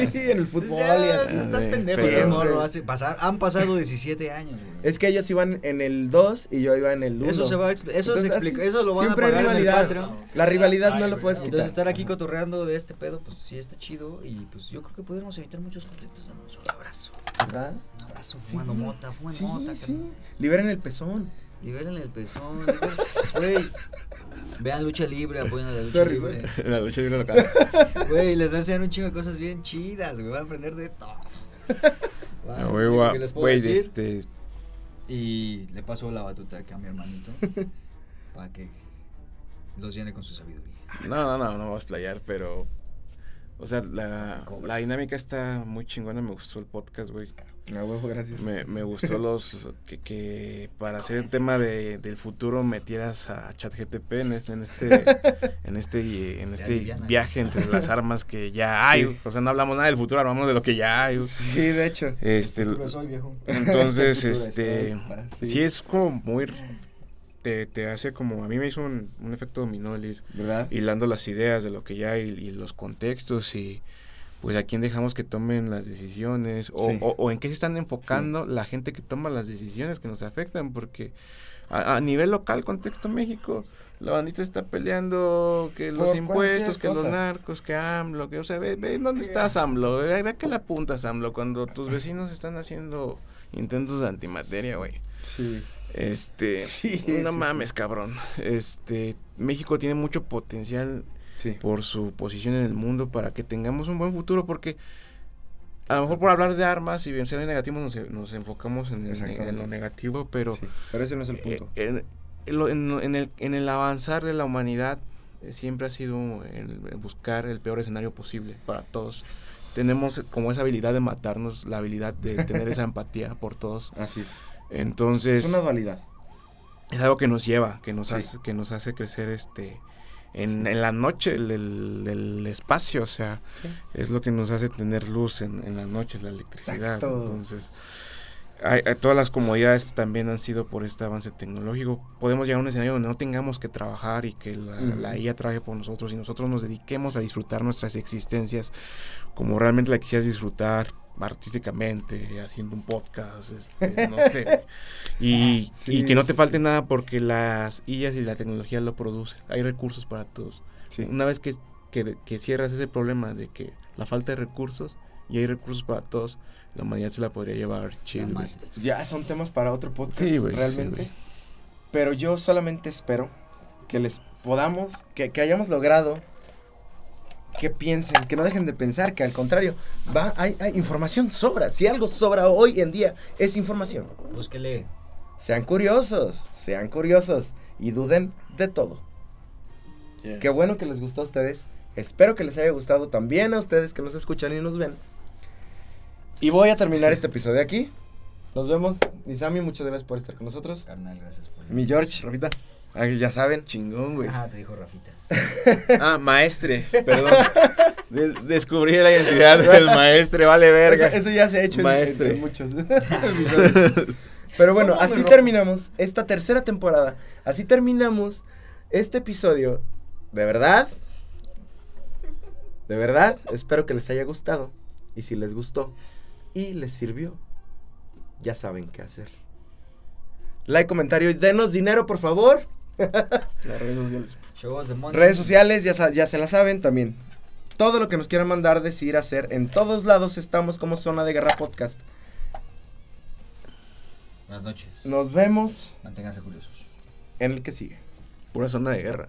Sí, en el fútbol y así. estás pendejo, pero- estás morro. hace- pasar- han pasado 17 años, güey. Es que ellos iban en el 2 y yo iba en el 1. Eso se va a expl- eso se explica, eso lo van a pagar en el rivalidad. La rivalidad no lo puedes quitar. Entonces estar aquí cotorreando de este pedo, pues sí está chido y pues yo creo que podríamos evitar muchos conflictos dándonos un abrazo. ¿Verdad? Un abrazo, Sí. fumando mota, fumando Sí, mota. Liberen el pezón. Liberen el pezón. Güey, vean lucha libre, apoyen a la lucha Sorry, libre. La lucha libre local. Güey, les va a enseñar un chingo de cosas bien chidas, güey. Van a aprender de todo. Les puedo Güey, decir. este. Y le paso la batuta acá a mi hermanito. para que los llene con su sabiduría. No, no, no, no vamos a explayar, pero. O sea, la, la dinámica está muy chingona. Me gustó el podcast, güey. A huevo, gracias. Me, me gustó los que, que para hacer el tema de, del futuro metieras a ChatGTP en este en este en este en este viaje entre las armas que ya hay. Sí. O sea, no hablamos nada del futuro, hablamos de lo que ya hay. Sí, de hecho. Este, soy viejo. entonces, este, sí. sí. es como muy, te, te hace como, a mí me hizo un, un efecto dominó el ir ¿Verdad? hilando las ideas de lo que ya hay y los contextos y pues a quién dejamos que tomen las decisiones o, Sí. o- o en qué se están enfocando la gente que toma las decisiones que nos afectan porque a, a nivel local, contexto México, la bandita está peleando que los Por impuestos, que los narcos, que AMLO, que, o sea, ve, ve dónde estás AMLO, ve, ve que la apuntas AMLO cuando tus vecinos están haciendo intentos de antimateria, güey. Sí. Este, Sí, no mames, cabrón. Este, México tiene mucho potencial Sí. por su posición en el mundo para que tengamos un buen futuro porque a lo mejor por hablar de armas y vencer el negativo nos, nos enfocamos en, el- en lo negativo, pero Sí, Pero ese no es el eh, punto. en, en en- en el, en el avanzar de la humanidad eh, siempre ha sido el buscar el peor escenario posible para todos. Tenemos como esa habilidad de matarnos, la habilidad de tener esa empatía por todos. Así es. Entonces, Es una dualidad. es algo que nos lleva, que nos, Sí. hace, que nos hace crecer este en, en la noche del, del- espacio, o sea, es lo que nos hace tener luz en, en la noche, la electricidad. Exacto. Entonces, hay- hay- todas las comodidades también han sido por este avance tecnológico. Podemos llegar a un escenario donde no tengamos que trabajar y que la, Ujú. la IA trabaje por nosotros y nosotros nos dediquemos a disfrutar nuestras existencias como realmente la quisieras disfrutar artísticamente, haciendo un podcast, este, no sé. Y, Sí, y que no te falte sí. nada porque las IAs y la tecnología lo producen. Hay recursos para todos. Sí. Una vez que, que, que cierras ese problema de que la falta de recursos y hay recursos para todos, la humanidad se la podría llevar chill, güey. Ya son temas para otro podcast, realmente. Pero yo solamente espero que les podamos, que, que hayamos logrado que piensen, que no dejen de pensar, que al contrario, va, hay, hay información sobra. Si algo sobra hoy en día, es información. Búsquele. Sean curiosos, sean curiosos y duden de todo. Qué bueno que les gustó a ustedes. Espero que les haya gustado también a ustedes que nos escuchan y nos ven. Y voy a terminar este episodio aquí. Nos vemos. Mi Sammy, muchas gracias por estar con nosotros. Carnal, gracias por Mi George, Rafita, ah, ya saben. chingón, güey. Ah, te dijo Rafita. Ah, maestre, perdón. De- descubrí la identidad del maestre, vale verga. Eso, eso ya se ha hecho en- Maestre. en, en muchos episodios. Pero bueno, ¿Cómo me así terminamos esta tercera temporada. Así terminamos este episodio. De verdad. De verdad, espero que les haya gustado. Y si les gustó y les sirvió, ya saben qué hacer. Like, comentario y denos dinero, por favor. Las redes sociales. Redes sociales, ya se la saben también. Todo lo que nos quieran mandar, decir, hacer. En todos lados estamos como Zona de Guerra Podcast. Buenas noches. Nos vemos Manténganse curiosos. en el que sigue. Pura zona de guerra.